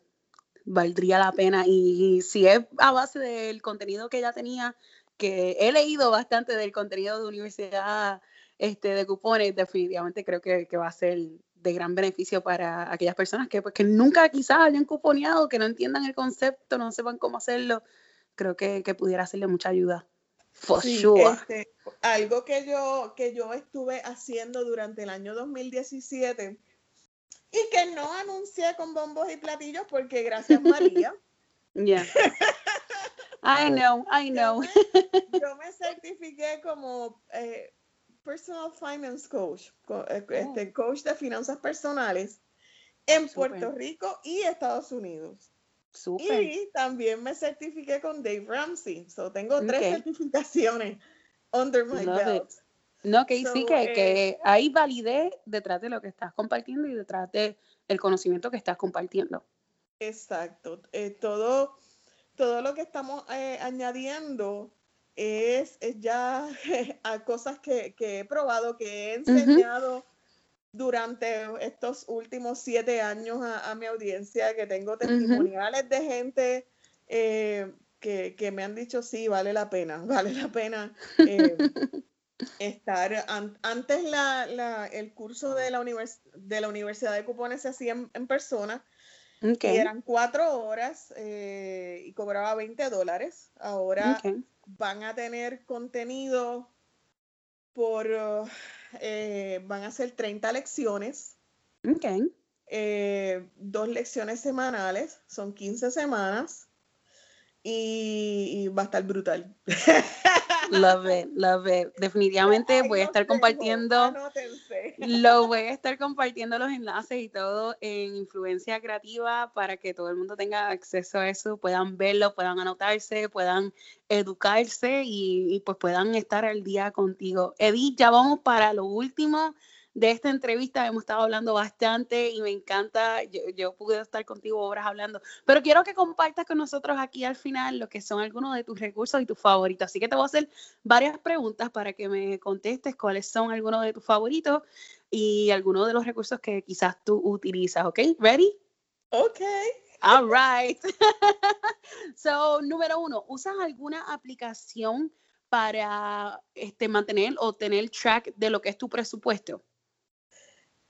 valdría la pena. Y si es a base del contenido que ya tenía, que he leído bastante del contenido de universidad este, de cupones, definitivamente creo que, va a ser de gran beneficio para aquellas personas que, pues, que nunca quizás hayan cuponeado, que no entiendan el concepto, no sepan cómo hacerlo. Creo que, pudiera hacerle mucha ayuda. For sure. Este, algo que yo, que yo estuve haciendo durante el año 2017 y que no anuncié con bombos y platillos porque gracias María. Yeah. I know, I know. Yo me, certifiqué como eh, personal finance coach, eh, este, oh. coach de finanzas personales en Puerto Rico y Estados Unidos. Y también me certifiqué con Dave Ramsey. So tengo tres certificaciones under my belt. No, que sí, que, eh, que hay validez detrás de lo que estás compartiendo y detrás de el conocimiento que estás compartiendo. Exacto. Eh, todo, todo lo que estamos añadiendo es, ya a cosas que, he probado, que he enseñado durante estos últimos siete años a, mi audiencia, que tengo testimoniales de gente eh, que, me han dicho, sí, vale la pena, vale la pena. Eh, estar antes la, el curso de la, de la Universidad de Cupones se hacía en, persona y eran cuatro horas eh, y cobraba 20 dólares. Ahora van a tener contenido por, eh, van a ser 30 lecciones. Okay. eh, dos lecciones semanales, son 15 semanas y, va a estar brutal. Love it, love it. Definitivamente voy a estar compartiendo. Lo voy a estar compartiendo los enlaces y todo en Influencia Creativa para que todo el mundo tenga acceso a eso, puedan verlo, puedan anotarse, puedan educarse y, y pues puedan estar al día contigo. Edith, ya vamos para lo último de esta entrevista. Hemos estado hablando bastante y me encanta. Yo, pude estar contigo horas hablando, pero quiero que compartas con nosotros aquí al final lo que son algunos de tus recursos y tus favoritos. Así que te voy a hacer varias preguntas para que me contestes cuáles son algunos de tus favoritos y algunos de los recursos que quizás tú utilizas. ¿Ok? ¿Ready? Ok. All right. so, número uno, ¿usas alguna aplicación para este, mantener o tener track de lo que es tu presupuesto?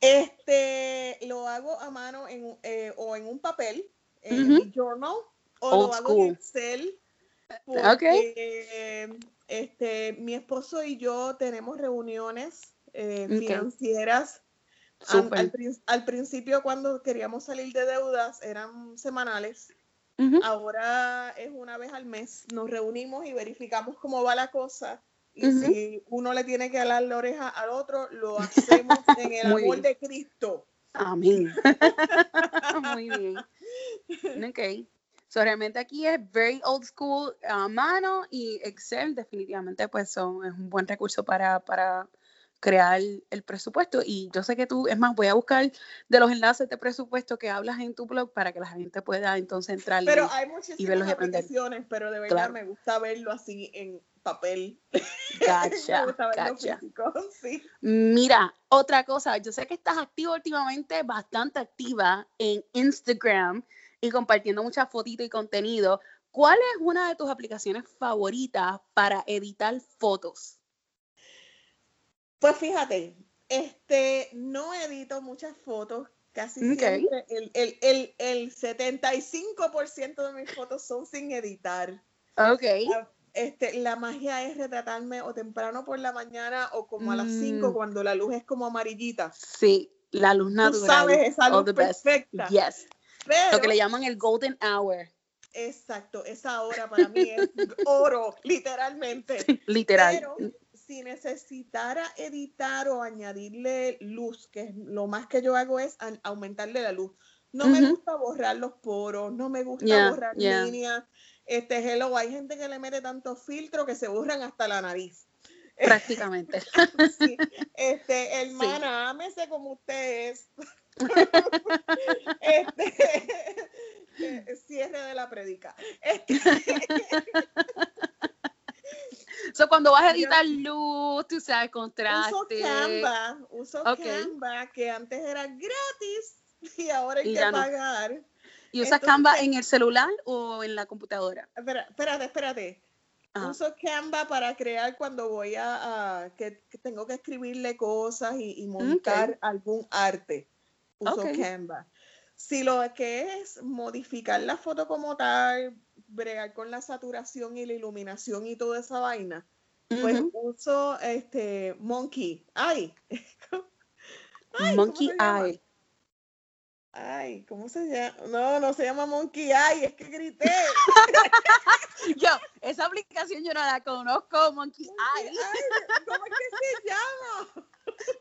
Este, lo hago a mano en, eh, o en un papel, en mi journal, o lo hago en Excel. Porque este, mi esposo y yo tenemos reuniones eh, financieras. Al, principio, cuando queríamos salir de deudas, eran semanales. Ahora es una vez al mes. Nos reunimos y verificamos cómo va la cosa y si uno le tiene que alar la oreja al otro, lo hacemos en el amor de Cristo. Amén. Muy bien. Ok. So, realmente aquí es very old school a mano y Excel definitivamente pues son, es un buen recurso para, para crear el presupuesto y yo sé que tú, es más, voy a buscar de los enlaces de presupuesto que hablas en tu blog para que la gente pueda entonces entrar pero hay y verlos y aprender. Pero de verdad me gusta verlo así en papel. Gacha, Mira, otra cosa, yo sé que estás activa últimamente, bastante activa en Instagram y compartiendo muchas fotitos y contenido. ¿Cuál es una de tus aplicaciones favoritas para editar fotos? Pues fíjate, este, no edito muchas fotos, casi siempre el, el, el, el 75% de mis fotos son sin editar. Ok. Este, la magia es retratarme o temprano por la mañana o como a las 5 mm. cuando la luz es como amarillita. Sí, la luz natural. Tú sabes, esa luz perfecta. Yes. Lo que le llaman el golden hour. Exacto, esa hora para mí es oro, literalmente. Literal. Pero si necesitara editar o añadirle luz, que lo más que yo hago es aumentarle la luz. No me gusta borrar los poros, no me gusta borrar líneas este, hello, hay gente que le mete tantos filtros que se borran hasta la nariz. Prácticamente. sí. Este, hermana, ámese como usted es. este, eh, cierre de la predica. Este, so, cuando vas a editar luz, tú sabes, contraste. Uso Canva, uso Canva, que antes era gratis y ahora hay que pagar. ¿Y usas Canva en el celular o en la computadora? espérate, espérate. Uso Canva para crear cuando voy a, que, tengo que escribirle cosas y, montar algún arte. Uso Canva. Si lo que es modificar la foto como tal, bregar con la saturación y la iluminación y toda esa vaina, pues uso este Monkey Eye. Monkey Eye. Ay, ¿cómo se llama? No, no se llama Monkey Eye, es que grité. yo, esa aplicación yo no la conozco, Monkey, Eye. ¿Cómo es que se llama?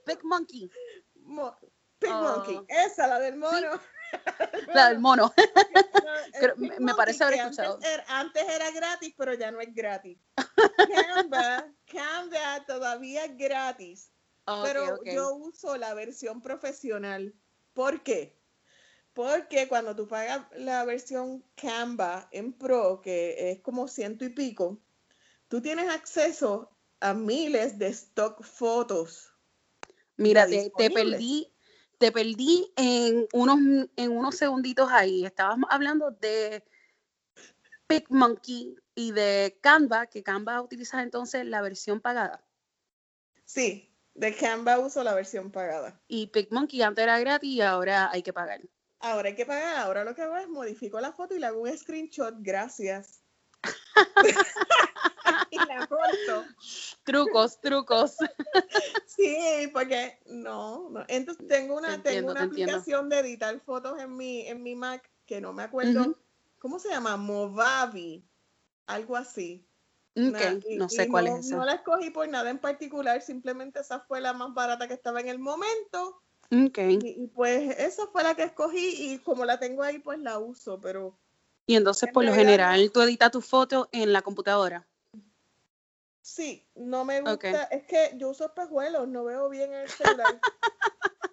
Big Monkey. Big Monkey, oh. esa, la del mono. La del mono. me, parece haber escuchado. Antes era, gratis, pero ya no es gratis. Canva, Canva todavía es gratis. pero yo uso la versión profesional. ¿Por qué? Porque cuando tú pagas la versión Canva en Pro, que es como ciento y pico, tú tienes acceso a miles de stock fotos. Mira, te, perdí, te perdí en unos, en unos segunditos ahí. Estábamos hablando de PicMonkey y de Canva, que Canva utiliza entonces la versión pagada. Sí, de Canva uso la versión pagada. Y PicMonkey antes era gratis y ahora hay que pagar. Ahora hay que pagar. Ahora lo que hago es modifico la foto y le hago un screenshot. Gracias. y la corto. Trucos, trucos. Sí, porque no, no. Entonces tengo una, Te entiendo, tengo una te entiendo. aplicación de editar fotos en mi, en mi Mac que no me acuerdo. ¿Cómo se llama? Movavi. Algo así. Y- no sé cuál no, es esa. No la escogí por nada en particular, simplemente esa fue la más barata que estaba en el momento. Ok. Y, y pues esa fue la que escogí y como la tengo ahí, pues la uso, pero Y entonces, En por lo general, tú editas tu foto en la computadora. sí, no me gusta. Es que yo uso espejuelos, no veo bien el celular.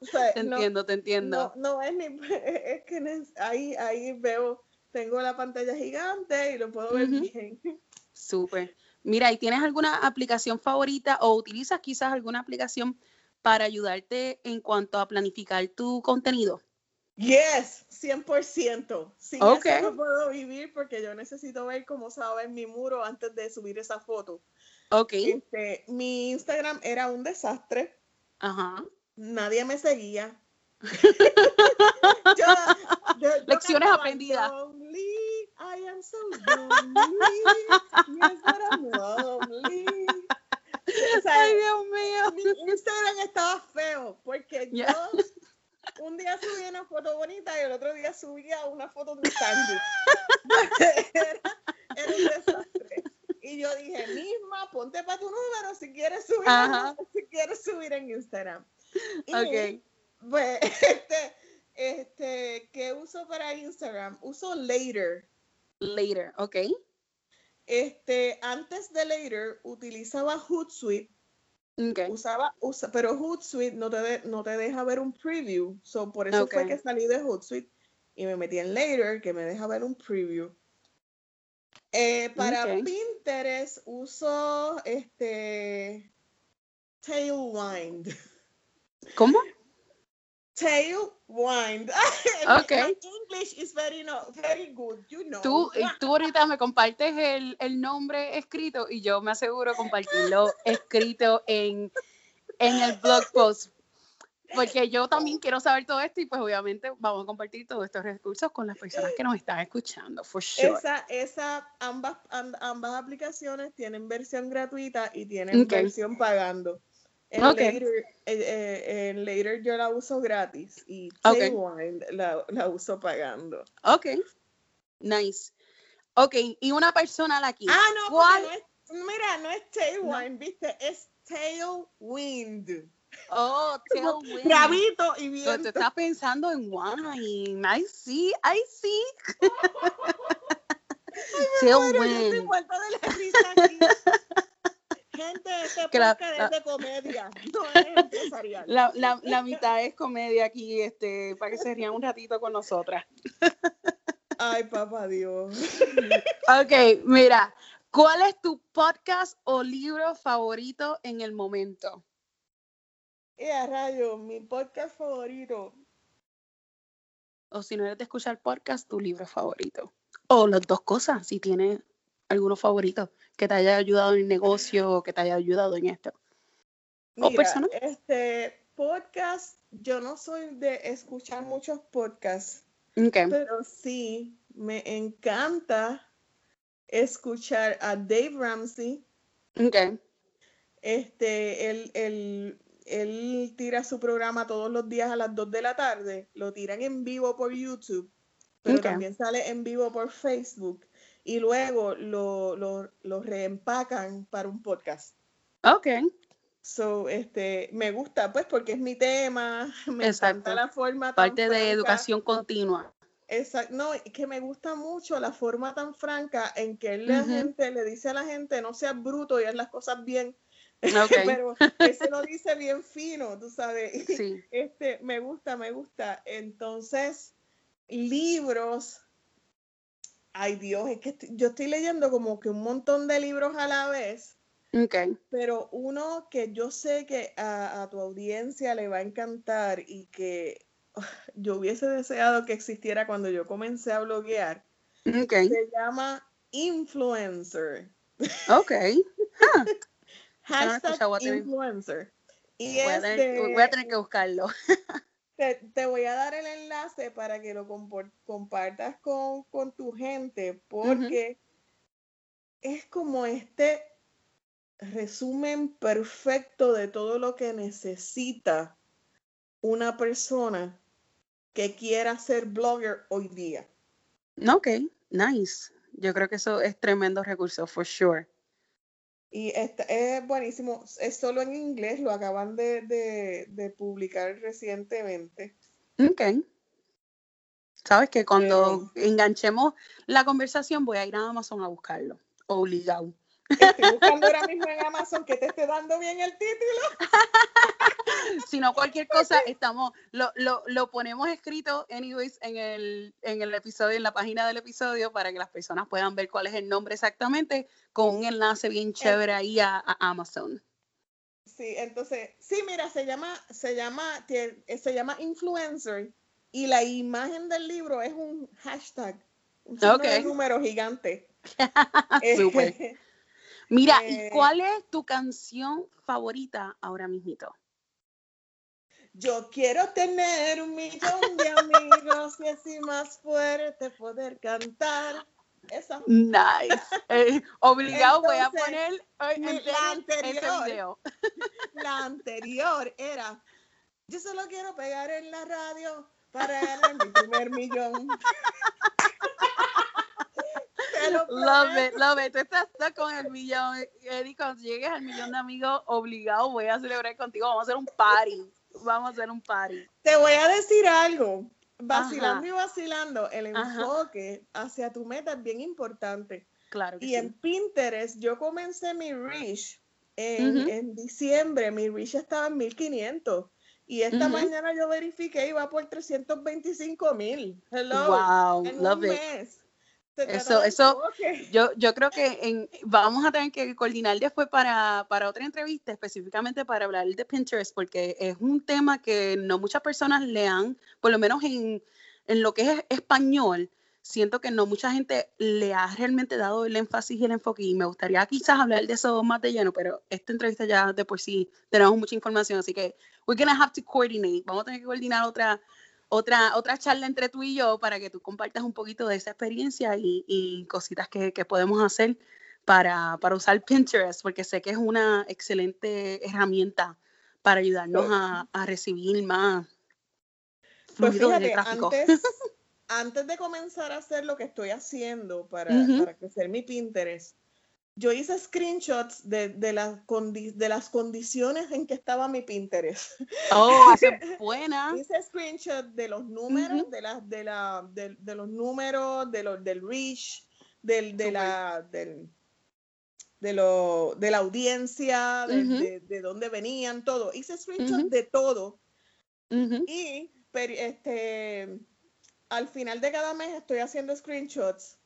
O sea, Te no- entiendo, te entiendo. No, no es ni, es que ahí, ahí veo, tengo la pantalla gigante y lo puedo ver bien. Súper. Mira, ¿y tienes alguna aplicación favorita o utilizas quizás alguna aplicación para ayudarte en cuanto a planificar tu contenido? Yes, 100%. Sin Ok. eso no puedo vivir porque yo necesito ver cómo se va a ver mi muro antes de subir esa foto. Ok. Este, mi Instagram era un desastre. Ajá. Nadie me seguía. Yo- yo- yo Lecciones aprendidas. I am so lonely. Yes, but I'm lonely. O sea, Ay, Dios mío. mi Instagram estaba feo porque yo un día subía una foto bonita y el otro día subía una foto de un sándwich. era, era un desastre. Y yo dije, misma, ponte para tu número si quieres subir, Ajá. si quieres subir en Instagram. Y, Ok. pues, este, este, ¿qué uso para Instagram? Uso Later. Later, ok. Este, antes de Later utilizaba Hootsuite, Ok. usaba, usa, pero Hootsuite no te, de- no te deja ver un preview, so por eso fue Ok. que salí de Hootsuite y me metí en Later, que me deja ver un preview. Eh, para Ok. Pinterest uso este Tailwind. ¿Cómo? Tailwind. Ok. My English is very no, very good, you know. Tú, eh, tú ahorita me compartes el, el nombre escrito y yo me aseguro compartirlo escrito en, en el blog post. Porque yo también quiero saber todo esto y pues obviamente vamos a compartir todos estos recursos con las personas que nos están escuchando, for sure. Esa, esa, ambas, am- ambas aplicaciones tienen versión gratuita y tienen Ok. versión pagando. En, Ok. later, eh, en Later yo la uso gratis y Ok. Tailwind la, la uso pagando. Ok, nice. Ok, y una personal aquí. Ah, no, ¿Cuál? no es, mira, no es Tailwind, viste, es Tailwind. Oh, Tailwind. Gravito y viento. tú estás pensando en wine. I see, I see. Bueno, yo estoy Tailwind. muerta de la risa aquí. Gente, este Que la- es de comedia, no es empresarial. La, la, la mitad es comedia aquí, este, para que se rían un ratito con nosotras. Ay, papá Dios. Ok, mira, ¿cuál es tu podcast o libro favorito en el momento? Y a rayo, mi podcast favorito. O si no eres de escuchar podcast, tu libro favorito. O las dos cosas, si tienes alguno favorito que te haya ayudado en el negocio o que te haya ayudado en esto. ¿O Mira, personal? este podcast, yo no soy de escuchar muchos podcasts, pero sí me encanta escuchar a Dave Ramsey. Este, él, él- él tira su programa todos los días a las 2 de la tarde, lo tiran en vivo por YouTube, pero también sale en vivo por Facebook y luego lo, lo, lo reempacan para un podcast. ok. So, este, me gusta, pues, porque es mi tema, me Exacto. encanta la forma tan Parte de franca. educación continua. Exacto, no, y que me gusta mucho la forma tan franca en que la gente le dice a la gente no seas bruto y haz las cosas bien, Ok, pero se lo dice bien fino, tú sabes. sí. Este, me gusta, me gusta. Entonces, libros. Ay Dios, es que estoy- yo estoy leyendo como que un montón de libros a la vez. Ok, Pero uno que yo sé que a, a tu audiencia le va a encantar y que yo hubiese deseado que existiera cuando yo comencé a bloguear, ok, se llama Influencer. ok. Hashtag escuchado, voy a tener- Influencer. Y Voy a, es tener, de- voy a tener que buscarlo. te, te voy a dar el enlace para que lo compartas con, con tu gente, porque es como este resumen perfecto de todo lo que necesita una persona que quiera ser blogger hoy día. Ok, nice. Yo creo que eso es tremendo recurso, for sure. Y es buenísimo, es solo en inglés, lo acaban de, publicar recientemente. Ok. Sabes que cuando enganchemos la conversación voy a ir a Amazon a buscarlo, obligado. Estoy buscando ahora mismo en Amazon que te esté dando bien el título. si no cualquier cosa, estamos, lo, lo, lo, ponemos escrito anyways en el, en el episodio, en la página del episodio, para que las personas puedan ver cuál es el nombre exactamente, con un enlace bien chévere ahí a, Amazon. Sí, entonces, sí, mira, se llama, se llama, se llama influencer y la imagen del libro es un hashtag, un número gigante. Super. Mira, ¿y eh, cuál es tu canción favorita ahora mismito? Yo quiero tener un millón de amigos y así más fuerte poder cantar. Esa. Nice. Eh, obligado voy a poner eh, la anterior. La anterior era, yo solo quiero pegar en la radio para ganar mi primer millón. Love it, love it. Tú estás, con el millón. Eddie, cuando llegues al millón de amigos, obligado voy a celebrar contigo. Vamos a hacer un party. Vamos a hacer un party. Te voy a decir algo. Vacilando y vacilando, el enfoque hacia tu meta es bien importante. Claro. y en Pinterest yo comencé mi reach en, en, diciembre. Mi reach estaba en 1500. Y esta mañana yo verifiqué y va por 325 mil. Hello. Wow, en love un mes. Eso, eso, yo, yo creo que en, vamos a tener que coordinar después para, para otra entrevista, específicamente para hablar de Pinterest, porque es un tema que no muchas personas lean, por lo menos en, en lo que es español, siento que no mucha gente le ha realmente dado el énfasis y el enfoque y me gustaría quizás hablar de eso más de lleno, pero esta entrevista ya de por sí tenemos mucha información, así que we're gonna have to coordinate, vamos a tener que coordinar otra otra, otra charla entre tú y yo para que tú compartas un poquito de esa experiencia y, cositas que, podemos hacer para, usar Pinterest, porque sé que es una excelente herramienta para ayudarnos pues a, recibir más pues fíjate, antes, antes, de comenzar a hacer lo que estoy haciendo para, para crecer mi Pinterest, yo hice screenshots de, de, de las condiciones en que estaba mi Pinterest. Oh, es buena. hice screenshots de los números, de, las de, la, de, los números, de los, del reach, del, de, la, del, de, lo, de la audiencia, de, de, dónde venían, todo. Hice screenshots de todo. Y este, al final de cada mes estoy haciendo screenshots.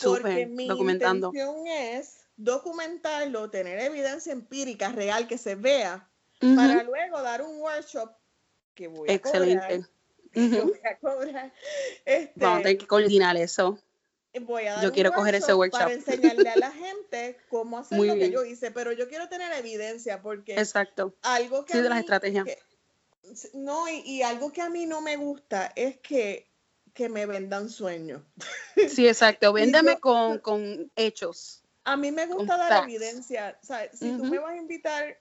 porque mi documentando. intención es documentarlo, tener evidencia empírica real que se vea, para luego dar un workshop que voy a Excelente. cobrar. Este, Vamos a tener que coordinar eso. Voy a dar yo quiero coger ese workshop. Para enseñarle a la gente cómo hacer lo que yo hice, pero yo quiero tener evidencia porque Exacto. algo que sí, de las estrategias. no, y, algo que a mí no me gusta es que, que me vendan sueños. Sí, exacto. Véndame con, con hechos. A mí me gusta dar evidencia. O sea, si tú me vas a invitar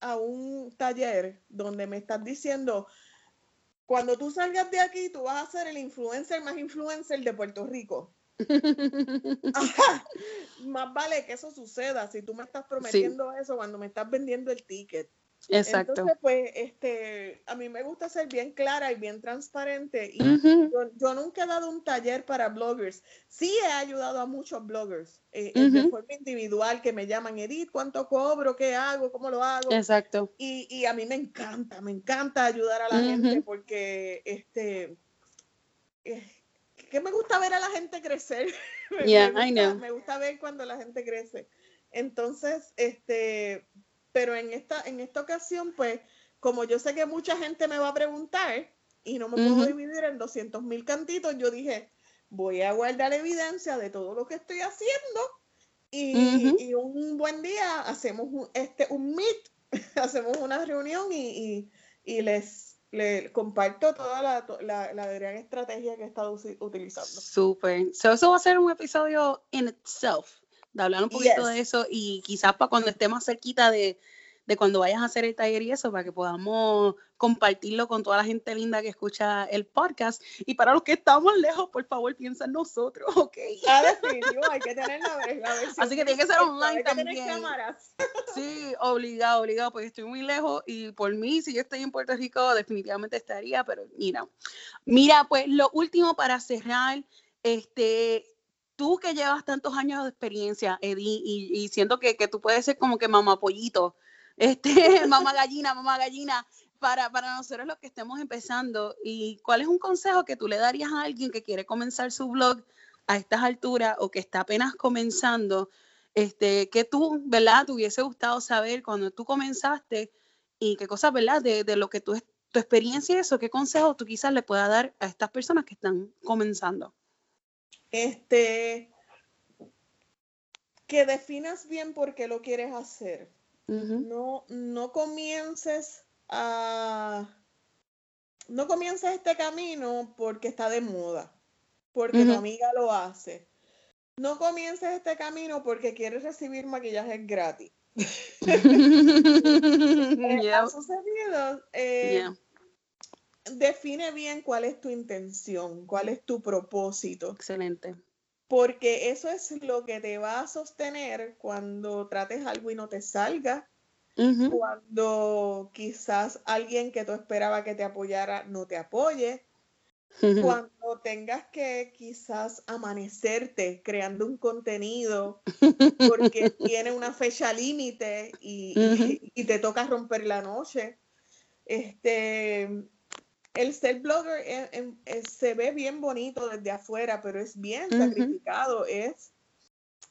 a un taller donde me estás diciendo, cuando tú salgas de aquí, tú vas a ser el influencer más influencer de Puerto Rico. Más vale que eso suceda si tú me estás prometiendo eso cuando me estás vendiendo el ticket. Exacto. Entonces, pues, este, a mí me gusta ser bien clara y bien transparente. Y yo, nunca he dado un taller para bloggers. Sí he ayudado a muchos bloggers eh, eh, de forma individual que me llaman, Edith, ¿cuánto cobro? ¿Qué hago? ¿Cómo lo hago? Exacto. Y, y a mí me encanta, me encanta ayudar a la gente porque, este, eh, que me gusta ver a la gente crecer. me, gusta, me gusta ver cuando la gente crece. Entonces, este, pero en esta, en esta ocasión, pues, como yo sé que mucha gente me va a preguntar y no me puedo dividir en 200 mil cantitos, yo dije, voy a guardar evidencia de todo lo que estoy haciendo y, un buen día hacemos un, este, un meet, hacemos una reunión y, les, comparto toda la, la, gran estrategia que he estado utilizando. Súper. eso va a ser un episodio in itself de hablar un poquito de eso y quizás para cuando esté más cerquita de, de cuando vayas a hacer el taller y eso, para que podamos compartirlo con toda la gente linda que escucha el podcast. Y para los que estamos lejos, por favor, piensa en nosotros, ¿ok? Ah, definitivo, hay que tener la, Así que tiene que ser online también. Sí, obligado, obligado, porque estoy muy lejos y por mí, si yo estoy en Puerto Rico, definitivamente estaría, pero mira. Mira, pues lo último para cerrar, este, tú que llevas tantos años de experiencia, Eddie, y, siento que, tú puedes ser como que mamá pollito, este, mamá gallina, mamá gallina, para, para nosotros los que estemos empezando. ¿Y cuál es un consejo que tú le darías a alguien que quiere comenzar su blog a estas alturas o que está apenas comenzando? Este, que tú, ¿verdad? Te hubiese gustado saber cuando tú comenzaste y qué cosas, ¿verdad? De, de lo que tú, tu experiencia y eso, qué consejo tú quizás le puedas dar a estas personas que están comenzando. Este, que definas bien por qué lo quieres hacer. No, no comiences a. No comiences este camino porque está de moda, porque tu amiga lo hace. No comiences este camino porque quieres recibir maquillaje gratis. Ha sucedido. Eh, define bien cuál es tu intención, cuál es tu propósito. Excelente. Porque eso es lo que te va a sostener cuando trates algo y no te salga, cuando quizás alguien que tú esperaba que te apoyara no te apoye, cuando tengas que quizás amanecerte creando un contenido porque tiene una fecha límite y, y, te toca romper la noche. Este, el ser blogger se ve bien bonito desde afuera, pero es bien sacrificado. Es,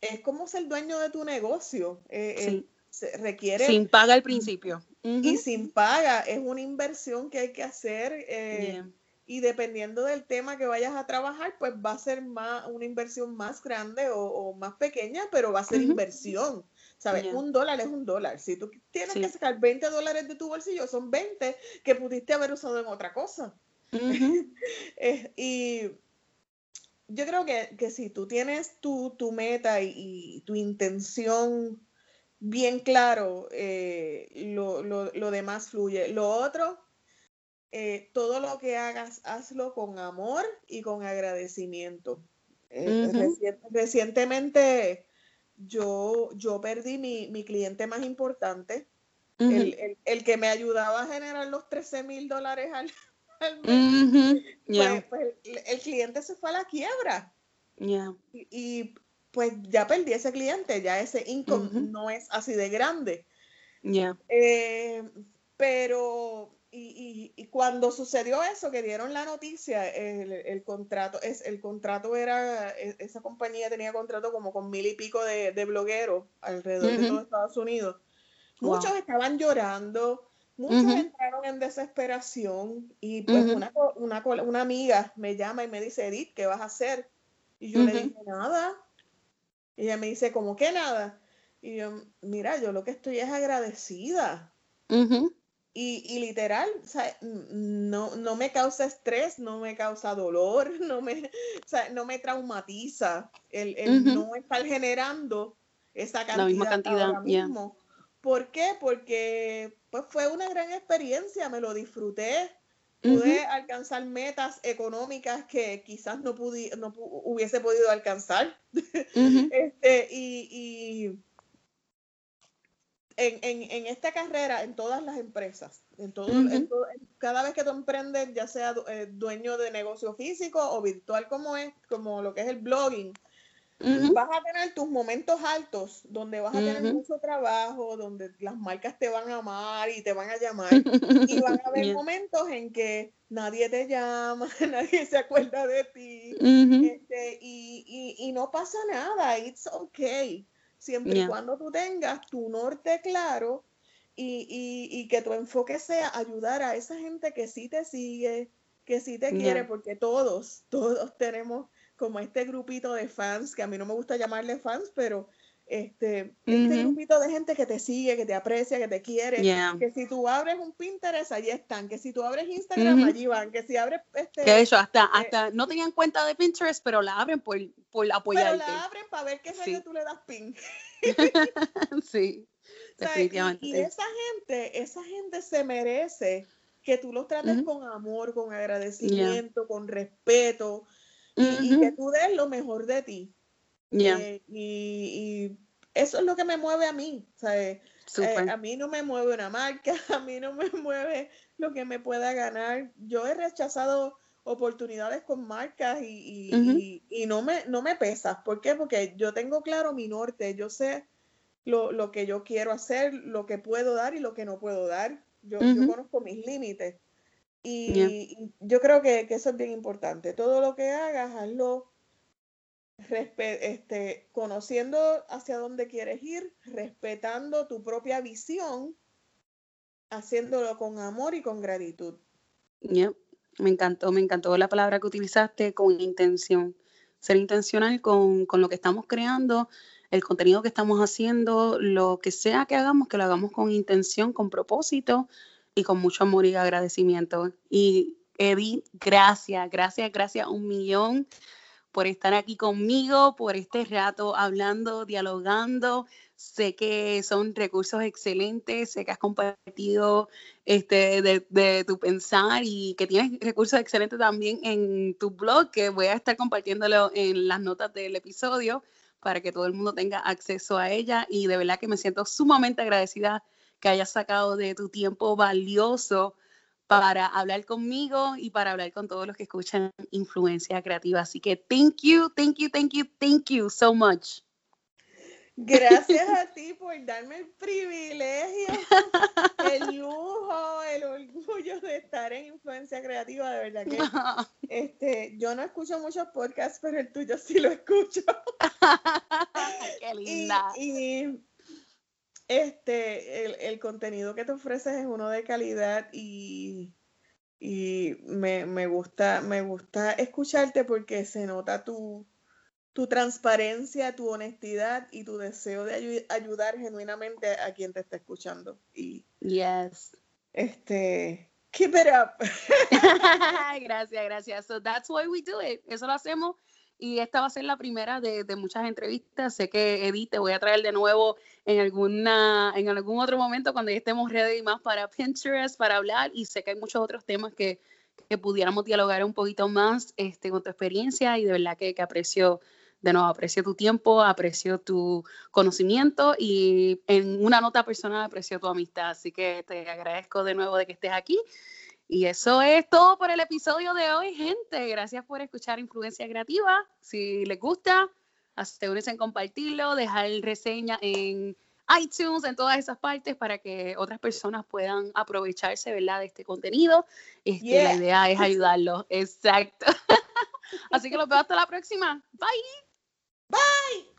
es como ser dueño de tu negocio. Eh, se requiere. Sin paga al principio. Y sin paga. Es una inversión que hay que hacer. Eh, y dependiendo del tema que vayas a trabajar, pues va a ser más, una inversión más grande o, más pequeña, pero va a ser inversión. ¿Sabes? Un dólar es un dólar. Si tú tienes que sacar 20 dólares de tu bolsillo, son 20 que pudiste haber usado en otra cosa. Eh, y yo creo que, si tú tienes tu, meta y, tu intención bien claro, eh, lo, demás fluye. Lo otro, eh, todo lo que hagas, hazlo con amor y con agradecimiento. recientemente yo, yo perdí mi, cliente más importante, el, que me ayudaba a generar los 13 mil dólares al, mes. Pues, pues, el, cliente se fue a la quiebra. Y, pues ya perdí ese cliente, ya ese income no es así de grande. Eh, pero y, cuando sucedió eso, que dieron la noticia, el, contrato, es, el contrato era, e, esa compañía tenía contrato como con mil y pico de, blogueros alrededor de todo Estados Unidos. Muchos estaban llorando, muchos entraron en desesperación y pues una, una, una, amiga me llama y me dice, Edith, ¿qué vas a hacer? Y yo le dije, nada. Y ella me dice, ¿cómo que nada? Y yo, mira, yo lo que estoy es agradecida. Y, literal, no, no, me causa estrés, no me causa dolor, no me, no me traumatiza el, no estar generando esa cantidad, La misma cantidad ahora mismo. ¿Por qué? Porque pues, fue una gran experiencia, me lo disfruté, pude alcanzar metas económicas que quizás no, no hubiese podido alcanzar. este, y en, esta carrera, en todas las empresas, en todo, cada vez que tú emprendes, ya sea eh, dueño de negocio físico o virtual como es, como lo que es el blogging, vas a tener tus momentos altos, donde vas a tener mucho trabajo, donde las marcas te van a amar y te van a llamar, y van a haber momentos en que nadie te llama, nadie se acuerda de ti, este, y, y, y no pasa nada, it's okay siempre y cuando tú tengas tu norte claro y, que tu enfoque sea ayudar a esa gente que sí te sigue, que sí te quiere, porque todos, todos tenemos como este grupito de fans, que a mí no me gusta llamarle fans, pero este, este grupito de gente que te sigue, que te aprecia, que te quiere, que si tú abres un Pinterest, allí están, que si tú abres Instagram, allí van, que si abres este... Que eso, hasta, eh, hasta no tenían cuenta de Pinterest, pero la abren por, por apoyarte. Pero la abren para ver qué sí. tú le das pin. sí, definitivamente. Y, esa gente, esa gente se merece que tú los trates con amor, con agradecimiento, con respeto, y, que tú des lo mejor de ti. Eh, y, eso es lo que me mueve a mí. Eh, a mí no me mueve una marca, a mí no me mueve lo que me pueda ganar. Yo he rechazado oportunidades con marcas y, no, me, no me pesas. ¿Por qué? Porque yo tengo claro mi norte, yo sé lo, que yo quiero hacer, lo que puedo dar y lo que no puedo dar. Yo, conozco mis límites. Y, yo creo que, que, eso es bien importante. Todo lo que hagas, hazlo este, conociendo hacia dónde quieres ir, respetando tu propia visión, haciéndolo con amor y con gratitud. Me encantó, me encantó la palabra que utilizaste con intención. Ser intencional con, con lo que estamos creando, el contenido que estamos haciendo, lo que sea que hagamos, que lo hagamos con intención, con propósito y con mucho amor y agradecimiento. Y Edith, gracias, gracias, gracias un millón por estar aquí conmigo, por este rato hablando, dialogando. Sé que son recursos excelentes, sé que has compartido este, de, tu pensar y que tienes recursos excelentes también en tu blog, que voy a estar compartiéndolo en las notas del episodio para que todo el mundo tenga acceso a ella. Y de verdad que me siento sumamente agradecida que hayas sacado de tu tiempo valioso para hablar conmigo y para hablar con todos los que escuchan Influencia Creativa. Así que thank you, thank you, thank you, thank you so much. Gracias a ti por darme el privilegio, el lujo, el orgullo de estar en Influencia Creativa. De verdad que este, yo no escucho muchos podcasts, pero el tuyo sí lo escucho. Qué linda. y este, el, contenido que te ofreces es uno de calidad y, y me, gusta, me gusta escucharte porque se nota tu, tu transparencia, tu honestidad y tu deseo de ayudar genuinamente a quien te está escuchando. Y yes. Este, keep it up. gracias, gracias. So that's why we do it. Eso lo hacemos y esta va a ser la primera de, muchas entrevistas. Sé que Edith te voy a traer de nuevo en alguna en algún otro momento cuando estemos ready más para Pinterest para hablar y sé que hay muchos otros temas que, pudiéramos dialogar un poquito más este, con tu experiencia y de verdad que, que aprecio de nuevo, aprecio tu tiempo, aprecio tu conocimiento y en una nota personal aprecio tu amistad. Así que te agradezco de nuevo de que estés aquí y eso es todo por el episodio de hoy, gente. Gracias por escuchar Influencia Creativa. Si les gusta, asegúrense en compartirlo, dejar reseña en iTunes, en todas esas partes, para que otras personas puedan aprovecharse ¿verdad? de este contenido. Este, La idea es ayudarlos. Exacto. Así que los veo hasta la próxima. Bye.